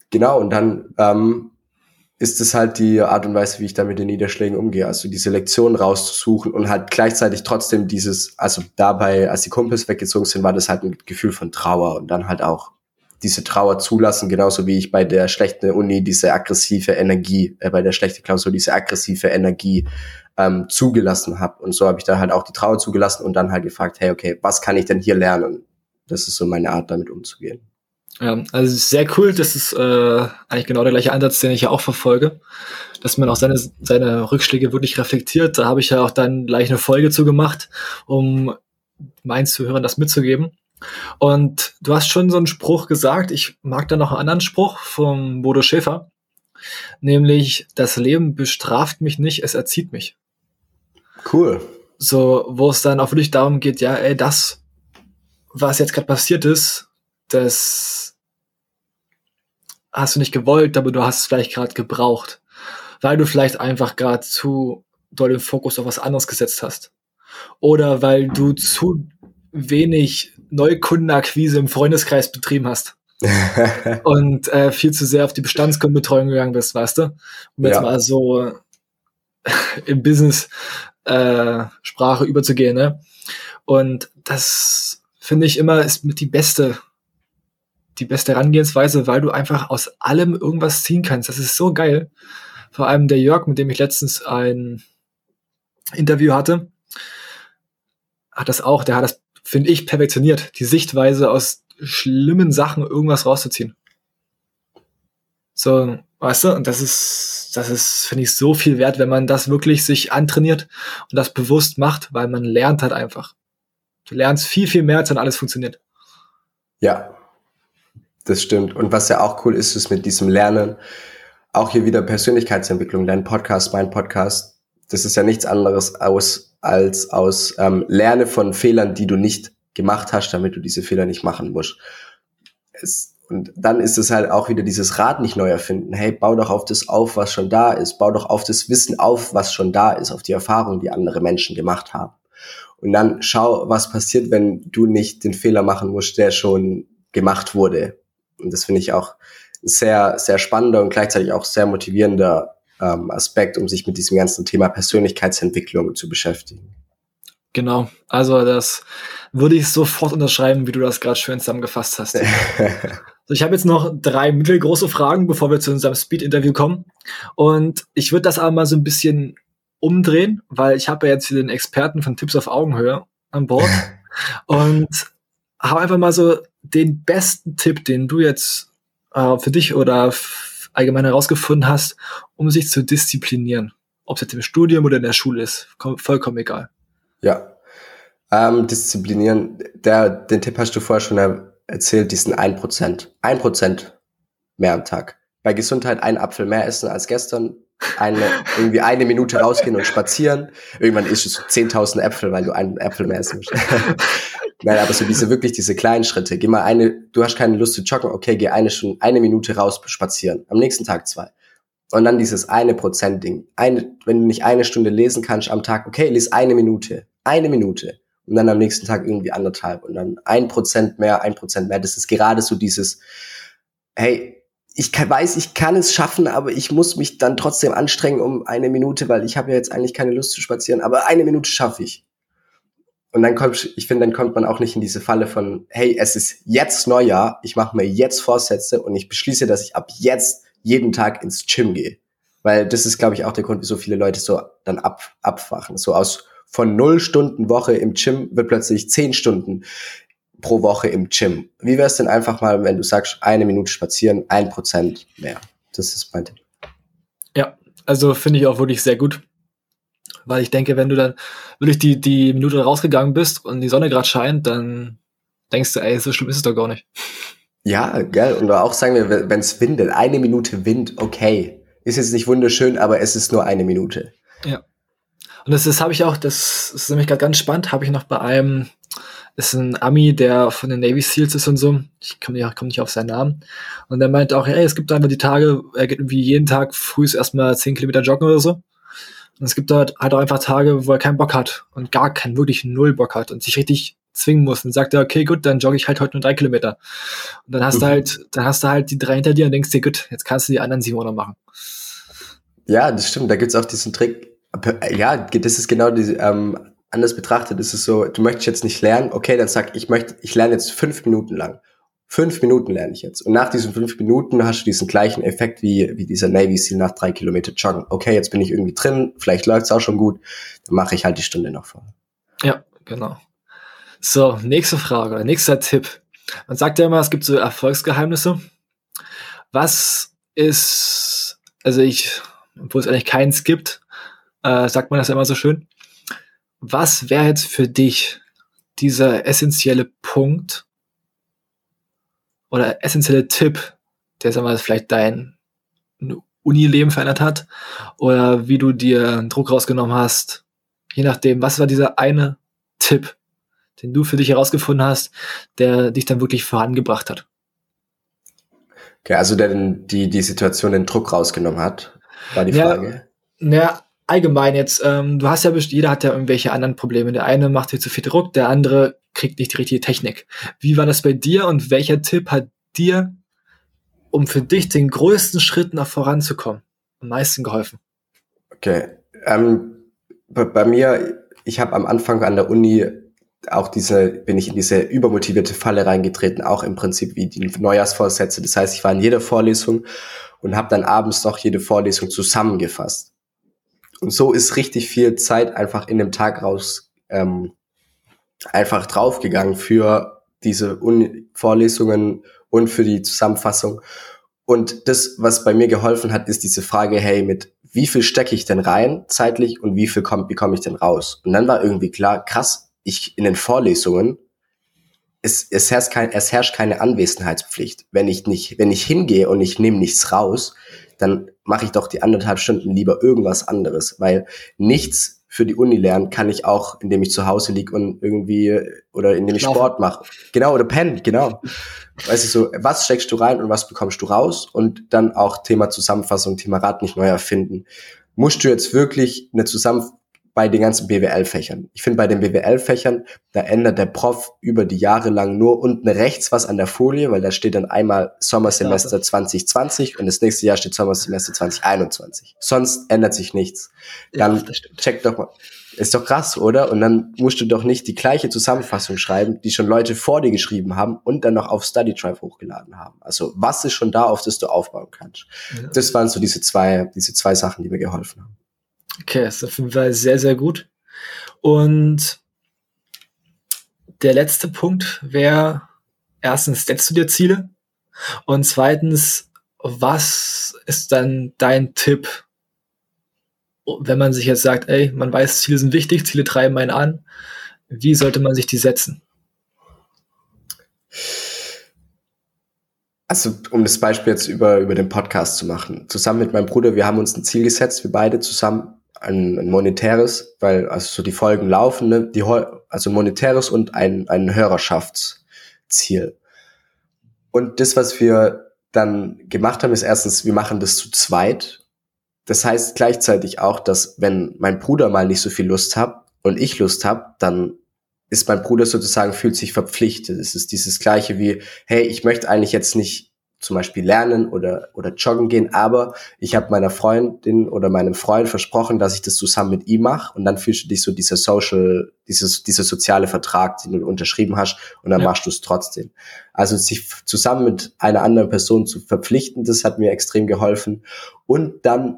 Genau, und dann ähm, ist es halt die Art und Weise, wie ich da mit den Niederschlägen umgehe. Also diese Lektionen rauszusuchen und halt gleichzeitig trotzdem dieses, also dabei, als die Kumpels weggezogen sind, war das halt ein Gefühl von Trauer und dann halt auch diese Trauer zulassen, genauso wie ich bei der schlechten Uni diese aggressive Energie, äh, bei der schlechten Klausur diese aggressive Energie ähm, zugelassen habe. Und so habe ich da halt auch die Trauer zugelassen und dann halt gefragt, hey, okay, was kann ich denn hier lernen? Das ist so meine Art, damit umzugehen. Ja, also sehr cool. Das ist äh, eigentlich genau der gleiche Ansatz, den ich ja auch verfolge, dass man auch seine, seine Rückschläge wirklich reflektiert. Da habe ich ja auch dann gleich eine Folge zu gemacht, um meinen Zuhörern das mitzugeben. Und du hast schon so einen Spruch gesagt, ich mag da noch einen anderen Spruch vom Bodo Schäfer, nämlich das Leben bestraft mich nicht, es erzieht mich. Cool. So, wo es dann auch wirklich darum geht, ja, ey, das, was jetzt gerade passiert ist, das hast du nicht gewollt, aber du hast es vielleicht gerade gebraucht, weil du vielleicht einfach gerade zu doll den Fokus auf was anderes gesetzt hast. Oder weil du zu wenig Neukundenakquise im Freundeskreis betrieben hast. und äh, viel zu sehr auf die Bestandskundenbetreuung gegangen bist, weißt du? Um jetzt ja. mal so im Business äh, überzugehen, ne? Und das finde ich immer ist mit die beste die beste Herangehensweise, weil du einfach aus allem irgendwas ziehen kannst. Das ist so geil. Vor allem der Jörg, mit dem ich letztens ein Interview hatte, hat das auch, der hat das, finde ich, perfektioniert. Die Sichtweise aus schlimmen Sachen irgendwas rauszuziehen. So, weißt du, und das ist, das ist, finde ich, so viel wert, wenn man das wirklich sich antrainiert und das bewusst macht, weil man lernt halt einfach. Du lernst viel, viel mehr, als dann alles funktioniert. Ja, das stimmt. Und was ja auch cool ist, ist mit diesem Lernen, auch hier wieder Persönlichkeitsentwicklung, dein Podcast, mein Podcast, das ist ja nichts anderes aus, als aus ähm, Lerne von Fehlern, die du nicht gemacht hast, damit du diese Fehler nicht machen musst. Es, und dann ist es halt auch wieder dieses Rad nicht neu erfinden. Hey, bau doch auf das auf, was schon da ist. Bau doch auf das Wissen auf, was schon da ist, auf die Erfahrungen, die andere Menschen gemacht haben. Und dann schau, was passiert, wenn du nicht den Fehler machen musst, der schon gemacht wurde. Und das finde ich auch sehr, sehr spannender und gleichzeitig auch sehr motivierender ähm, Aspekt, um sich mit diesem ganzen Thema Persönlichkeitsentwicklung zu beschäftigen. Genau, also das würde ich sofort unterschreiben, wie du das gerade schön zusammengefasst hast. so, ich habe jetzt noch drei mittelgroße Fragen, bevor wir zu unserem Speed-Interview kommen. Und ich würde das aber mal so ein bisschen umdrehen, weil ich habe ja jetzt hier den Experten von Tipps auf Augenhöhe an Bord und habe einfach mal so den besten Tipp, den du jetzt äh, für dich oder allgemein herausgefunden hast, um sich zu disziplinieren. Ob es jetzt im Studium oder in der Schule ist, vollkommen egal. Ja. Ähm, disziplinieren, der, den Tipp hast du vorher schon erzählt, diesen 1%. 1% mehr am Tag. Bei Gesundheit ein Apfel mehr essen als gestern, eine, irgendwie eine Minute rausgehen und spazieren. Irgendwann isst es 10.000 Äpfel, weil du einen Äpfel mehr essen musst. Nein, aber so diese wirklich diese kleinen Schritte. Geh mal eine, du hast keine Lust zu joggen, okay, geh eine schon eine Minute raus spazieren. Am nächsten Tag zwei. Und dann dieses eine Prozent Ding. Eine, wenn du nicht eine Stunde lesen kannst am Tag, okay, lies eine Minute. Eine Minute. Und dann am nächsten Tag irgendwie anderthalb. Und dann ein Prozent mehr, ein Prozent mehr. Das ist gerade so dieses, hey, ich kann, weiß, ich kann es schaffen, aber ich muss mich dann trotzdem anstrengen um eine Minute, weil ich habe ja jetzt eigentlich keine Lust zu spazieren, aber eine Minute schaffe ich. Und dann kommt, ich finde, dann kommt man auch nicht in diese Falle von, hey, es ist jetzt Neujahr, ich mache mir jetzt Vorsätze und ich beschließe, dass ich ab jetzt jeden Tag ins Gym gehe. Weil das ist, glaube ich, auch der Grund, wie so viele Leute so dann ab, abwachen. So aus von null Stunden Woche im Gym wird plötzlich zehn Stunden pro Woche im Gym. Wie wäre es denn einfach mal, wenn du sagst, eine Minute spazieren, ein Prozent mehr? Das ist mein Tipp. Ja, also finde ich auch wirklich sehr gut. Weil ich denke, wenn du dann wirklich die, die Minute rausgegangen bist und die Sonne gerade scheint, dann denkst du, ey, so schlimm ist es doch gar nicht. Ja, geil. Und auch sagen wir, wenn es windet, eine Minute Wind, okay. Ist jetzt nicht wunderschön, aber es ist nur eine Minute. Ja. Und das, das habe ich auch, das ist nämlich gerade ganz spannend, habe ich noch bei einem ist ein Ami, der von den Navy Seals ist und so. Ich komme nicht, komm nicht auf seinen Namen. Und der meinte auch, hey, es gibt einfach die Tage, er geht irgendwie jeden Tag früh erstmal 10 Kilometer joggen oder so. Und es gibt dort halt auch einfach Tage, wo er keinen Bock hat und gar keinen, wirklich null Bock hat und sich richtig zwingen muss und sagt er, okay, gut, dann jogge ich halt heute nur drei Kilometer. Und dann hast mhm. du halt, dann hast du halt die drei hinter dir und denkst dir, gut, jetzt kannst du die anderen sieben noch machen. Ja, das stimmt. Da gibt's auch diesen Trick. Ja, das ist genau die, ähm, anders betrachtet ist es so, du möchtest jetzt nicht lernen, okay, dann sag ich möchte, ich lerne jetzt fünf Minuten lang. Fünf Minuten lerne ich jetzt. Und nach diesen fünf Minuten hast du diesen gleichen Effekt wie, wie dieser Navy Seal nach drei Kilometer joggen. Okay, jetzt bin ich irgendwie drin, vielleicht läuft's auch schon gut, dann mache ich halt die Stunde noch vor. Ja, genau. So, nächste Frage, nächster Tipp. Man sagt ja immer, es gibt so Erfolgsgeheimnisse. Was ist, also ich, obwohl es eigentlich keins gibt, äh, sagt man das immer so schön was wäre jetzt für dich dieser essentielle Punkt oder essentielle Tipp, der sag mal, vielleicht dein Unileben verändert hat oder wie du dir Druck rausgenommen hast, je nachdem, was war dieser eine Tipp, den du für dich herausgefunden hast, der dich dann wirklich vorangebracht hat? Okay, also der die, die Situation den Druck rausgenommen hat, war die Frage. Ja, allgemein jetzt, ähm, du hast ja, jeder hat ja irgendwelche anderen Probleme. Der eine macht dir zu viel Druck, der andere kriegt nicht die richtige Technik. Wie war das bei dir und welcher Tipp hat dir, um für dich den größten Schritt nach voranzukommen, am meisten geholfen? Okay, ähm, bei, bei mir, ich habe am Anfang an der Uni auch diese, bin ich in diese übermotivierte Falle reingetreten, auch im Prinzip wie die Neujahrsvorsätze. Das heißt, ich war in jeder Vorlesung und habe dann abends noch jede Vorlesung zusammengefasst. Und so ist richtig viel Zeit einfach in dem Tag raus ähm, einfach draufgegangen für diese Uni Vorlesungen und für die Zusammenfassung. Und das, was bei mir geholfen hat, ist diese Frage, hey, mit wie viel stecke ich denn rein zeitlich und wie viel komm, bekomme ich denn raus? Und dann war irgendwie klar, krass, ich in den Vorlesungen, es, es, herrscht kein, es herrscht keine Anwesenheitspflicht. Wenn ich nicht, wenn ich hingehe und ich nehme nichts raus, dann mache ich doch die anderthalb Stunden lieber irgendwas anderes, weil nichts für die Uni lernen kann ich auch, indem ich zu Hause liege und irgendwie oder indem ich. Sport mache. Genau, oder pennen, genau. weißt du so, was steckst du rein und was bekommst du raus? Und dann auch Thema Zusammenfassung, Thema Rad nicht neu erfinden. Musst du jetzt wirklich eine Zusammenfassung bei den ganzen BWL-Fächern. Ich finde, bei den BWL-Fächern, da ändert der Prof über die Jahre lang nur unten rechts was an der Folie, weil da steht dann einmal Sommersemester 2020 und das nächste Jahr steht Sommersemester 2021. Sonst ändert sich nichts. Dann ja, check doch mal. Ist doch krass, oder? Und dann musst du doch nicht die gleiche Zusammenfassung schreiben, die schon Leute vor dir geschrieben haben und dann noch auf Study Drive hochgeladen haben. Also was ist schon da, auf das du aufbauen kannst? Ja. Das waren so diese zwei, diese zwei Sachen, die mir geholfen haben. Okay, das ist auf jeden Fall sehr, sehr gut. Und der letzte Punkt wäre, erstens, setzt du dir Ziele? Und zweitens, was ist dann dein Tipp, wenn man sich jetzt sagt, ey, man weiß, Ziele sind wichtig, Ziele treiben einen an, wie sollte man sich die setzen? Also, um das Beispiel jetzt über, über den Podcast zu machen. Zusammen mit meinem Bruder, wir haben uns ein Ziel gesetzt, wir beide zusammen, ein, ein monetäres, weil also so die Folgen laufen, ne? die, also monetäres und ein, ein Hörerschaftsziel. Und das, was wir dann gemacht haben, ist erstens, wir machen das zu zweit. Das heißt gleichzeitig auch, dass wenn mein Bruder mal nicht so viel Lust hat und ich Lust habe, dann ist mein Bruder sozusagen, fühlt sich verpflichtet. Es ist dieses gleiche wie, hey, ich möchte eigentlich jetzt nicht zum Beispiel lernen oder, oder joggen gehen, aber ich habe meiner Freundin oder meinem Freund versprochen, dass ich das zusammen mit ihm mache und dann fühlst du dich so dieser Social, dieses, dieser soziale Vertrag, den du unterschrieben hast und dann ja. machst du es trotzdem. Also sich zusammen mit einer anderen Person zu verpflichten, das hat mir extrem geholfen und dann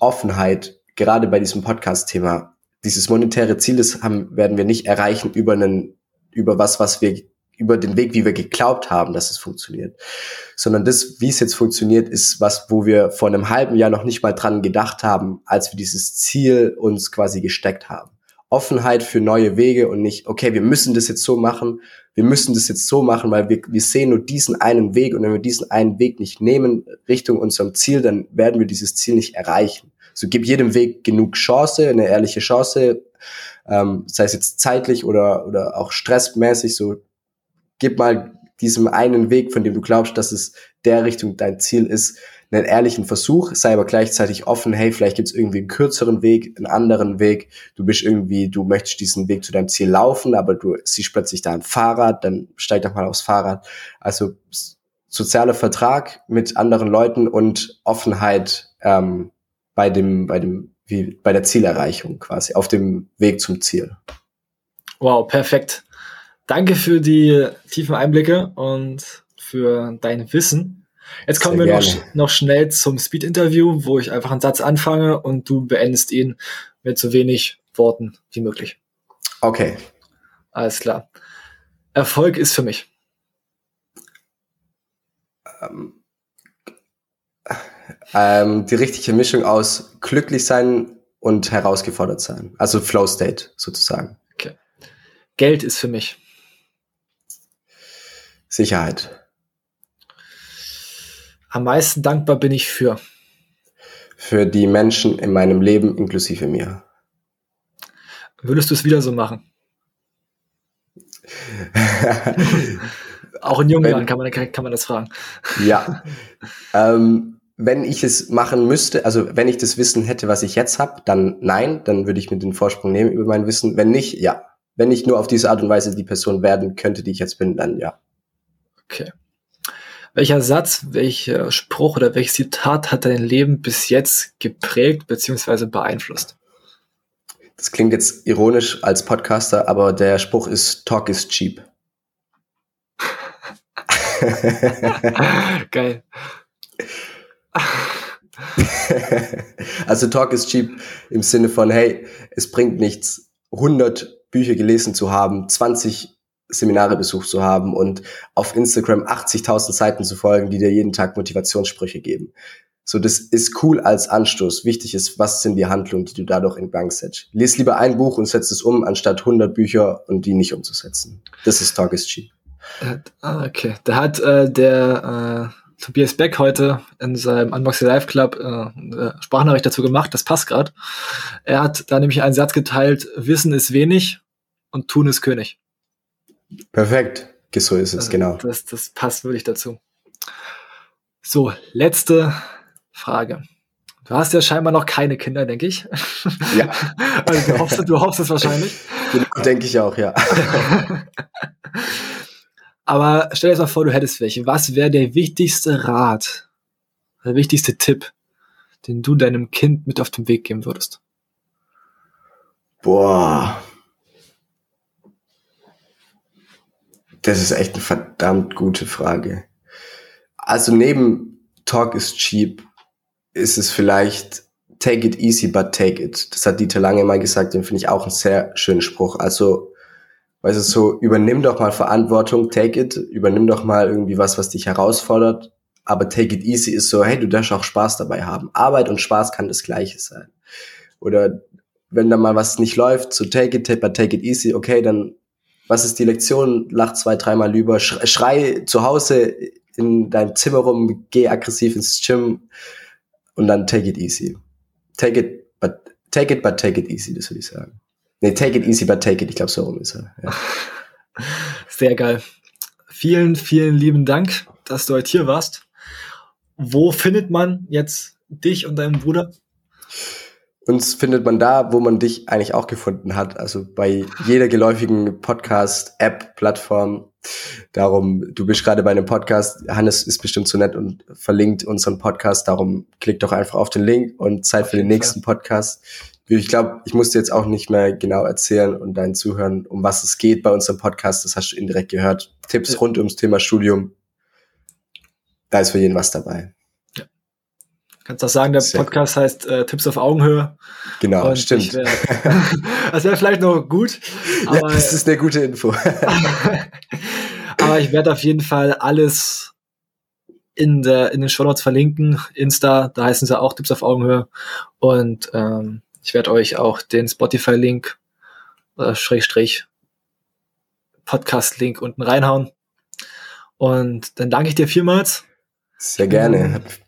Offenheit, gerade bei diesem Podcast-Thema. Dieses monetäre Ziel, das haben, werden wir nicht erreichen über einen, über was, was wir über den Weg, wie wir geglaubt haben, dass es funktioniert. Sondern das, wie es jetzt funktioniert, ist was, wo wir vor einem halben Jahr noch nicht mal dran gedacht haben, als wir dieses Ziel uns quasi gesteckt haben. Offenheit für neue Wege und nicht, okay, wir müssen das jetzt so machen, wir müssen das jetzt so machen, weil wir, wir sehen nur diesen einen Weg und wenn wir diesen einen Weg nicht nehmen Richtung unserem Ziel, dann werden wir dieses Ziel nicht erreichen. So gib jedem Weg genug Chance, eine ehrliche Chance, ähm, sei es jetzt zeitlich oder, oder auch stressmäßig, so gib mal diesem einen Weg, von dem du glaubst, dass es der Richtung dein Ziel ist, einen ehrlichen Versuch, sei aber gleichzeitig offen, hey, vielleicht gibt es irgendwie einen kürzeren Weg, einen anderen Weg, du bist irgendwie, du möchtest diesen Weg zu deinem Ziel laufen, aber du siehst plötzlich da ein Fahrrad, dann steig doch mal aufs Fahrrad. Also sozialer Vertrag mit anderen Leuten und Offenheit ähm, bei dem, bei dem, wie bei der Zielerreichung quasi, auf dem Weg zum Ziel. Wow, perfekt. Danke für die tiefen Einblicke und für dein Wissen. Jetzt kommen Sehr wir noch, noch, schnell zum Speed-Interview, wo ich einfach einen Satz anfange und du beendest ihn mit so wenig Worten wie möglich. Okay. Alles klar. Erfolg ist für mich. Ähm, ähm, die richtige Mischung aus glücklich sein und herausgefordert sein. Also Flow State sozusagen. Okay. Geld ist für mich. Sicherheit. Am meisten dankbar bin ich für. Für die Menschen in meinem Leben, inklusive mir. Würdest du es wieder so machen? Auch in jungen Jahren kann man, kann man das fragen. Ja. ähm, wenn ich es machen müsste, also wenn ich das Wissen hätte, was ich jetzt habe, dann nein, dann würde ich mir den Vorsprung nehmen über mein Wissen. Wenn nicht, ja. Wenn ich nur auf diese Art und Weise die Person werden könnte, die ich jetzt bin, dann ja. Okay. Welcher Satz, welcher Spruch oder welches Zitat hat dein Leben bis jetzt geprägt bzw. beeinflusst? Das klingt jetzt ironisch als Podcaster, aber der Spruch ist Talk is cheap. Geil. also Talk is cheap im Sinne von, hey, es bringt nichts, 100 Bücher gelesen zu haben, 20 Seminare besucht zu haben und auf Instagram 80.000 Seiten zu folgen, die dir jeden Tag Motivationssprüche geben. So, das ist cool als Anstoß. Wichtig ist, was sind die Handlungen, die du dadurch in Gang setzt. Lies lieber ein Buch und setz es um, anstatt 100 Bücher und die nicht umzusetzen. Das ist Talk is Cheap. Ah, okay. Da hat äh, der äh, Tobias Beck heute in seinem Unboxing Live Club äh, Sprachnachricht dazu gemacht. Das passt gerade. Er hat da nämlich einen Satz geteilt, Wissen ist wenig und Tun ist König. Perfekt. So ist es, also, genau. Das, das passt wirklich dazu. So, letzte Frage. Du hast ja scheinbar noch keine Kinder, denke ich. Ja. also du hoffst, du hoffst es wahrscheinlich. Genau, denke ich auch, ja. Aber stell dir mal vor, du hättest welche. Was wäre der wichtigste Rat, der wichtigste Tipp, den du deinem Kind mit auf den Weg geben würdest? Boah. Das ist echt eine verdammt gute Frage. Also neben Talk is cheap ist es vielleicht take it easy, but take it. Das hat Dieter Lange mal gesagt, den finde ich auch einen sehr schönen Spruch. Also, weißt du, so, übernimm doch mal Verantwortung, take it, übernimm doch mal irgendwie was, was dich herausfordert. Aber take it easy ist so, hey, du darfst auch Spaß dabei haben. Arbeit und Spaß kann das Gleiche sein. Oder wenn da mal was nicht läuft, so take it, but take it easy, okay, dann was ist die Lektion? Lach zwei, dreimal lieber, schrei zu Hause in deinem Zimmer rum, geh aggressiv ins Gym und dann take it easy. Take it, but take it, but take it easy, das würde ich sagen. Nee, take it easy, but take it. Ich glaube, so rum ist er. Ja. Sehr geil. Vielen, vielen lieben Dank, dass du heute hier warst. Wo findet man jetzt dich und deinen Bruder? Uns findet man da, wo man dich eigentlich auch gefunden hat. Also bei jeder geläufigen Podcast-App, Plattform. Darum, du bist gerade bei einem Podcast. Hannes ist bestimmt so nett und verlinkt unseren Podcast. Darum klick doch einfach auf den Link und Zeit für den nächsten. Podcast. Ich glaube, ich musste jetzt auch nicht mehr genau erzählen und deinen Zuhören, um was es geht bei unserem Podcast. Das hast du indirekt gehört. Tipps rund ums Thema Studium. Da ist für jeden was dabei. Kannst auch sagen, der Sehr Podcast gut. heißt äh, Tipps auf Augenhöhe. Genau, Und stimmt. Wär, das wäre vielleicht noch gut. Aber, ja, das ist eine gute Info. aber ich werde auf jeden Fall alles in, der, in den Show Notes verlinken. Insta, da heißen sie auch Tipps auf Augenhöhe. Und ähm, ich werde euch auch den Spotify-Link, äh, Schrägstrich, Podcast-Link unten reinhauen. Und dann danke ich dir vielmals. Sehr gerne. Hat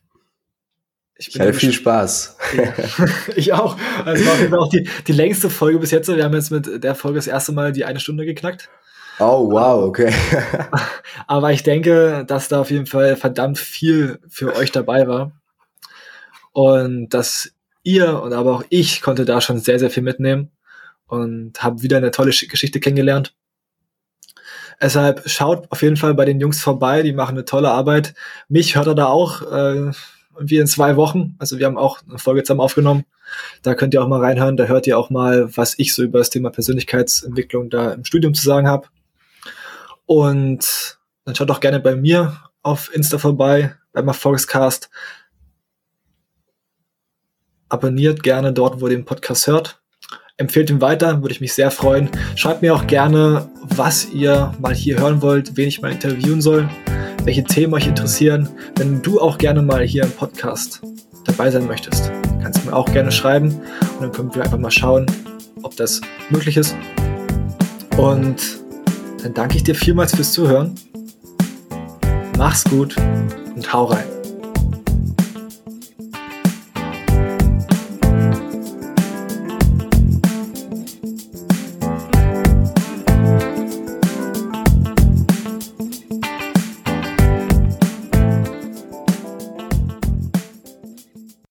ich, ich hatte viel Spaß. Ja, ich auch. Also war auf jeden Fall auch die, die längste Folge bis jetzt. Wir haben jetzt mit der Folge das erste Mal die eine Stunde geknackt. Oh, wow, okay. Aber ich denke, dass da auf jeden Fall verdammt viel für euch dabei war. Und dass ihr und aber auch ich konnte da schon sehr, sehr viel mitnehmen und habe wieder eine tolle Geschichte kennengelernt. Deshalb schaut auf jeden Fall bei den Jungs vorbei, die machen eine tolle Arbeit. Mich hört er da auch. Äh, wir in zwei Wochen. Also wir haben auch eine Folge zusammen aufgenommen. Da könnt ihr auch mal reinhören. Da hört ihr auch mal, was ich so über das Thema Persönlichkeitsentwicklung da im Studium zu sagen habe. Und dann schaut doch gerne bei mir auf Insta vorbei, beim Erfolgscast. Abonniert gerne dort, wo ihr den Podcast hört. Empfehlt ihn weiter, würde ich mich sehr freuen. Schreibt mir auch gerne, was ihr mal hier hören wollt, wen ich mal interviewen soll welche Themen euch interessieren. Wenn du auch gerne mal hier im Podcast dabei sein möchtest, kannst du mir auch gerne schreiben und dann können wir einfach mal schauen, ob das möglich ist. Und dann danke ich dir vielmals fürs Zuhören. Mach's gut und hau rein.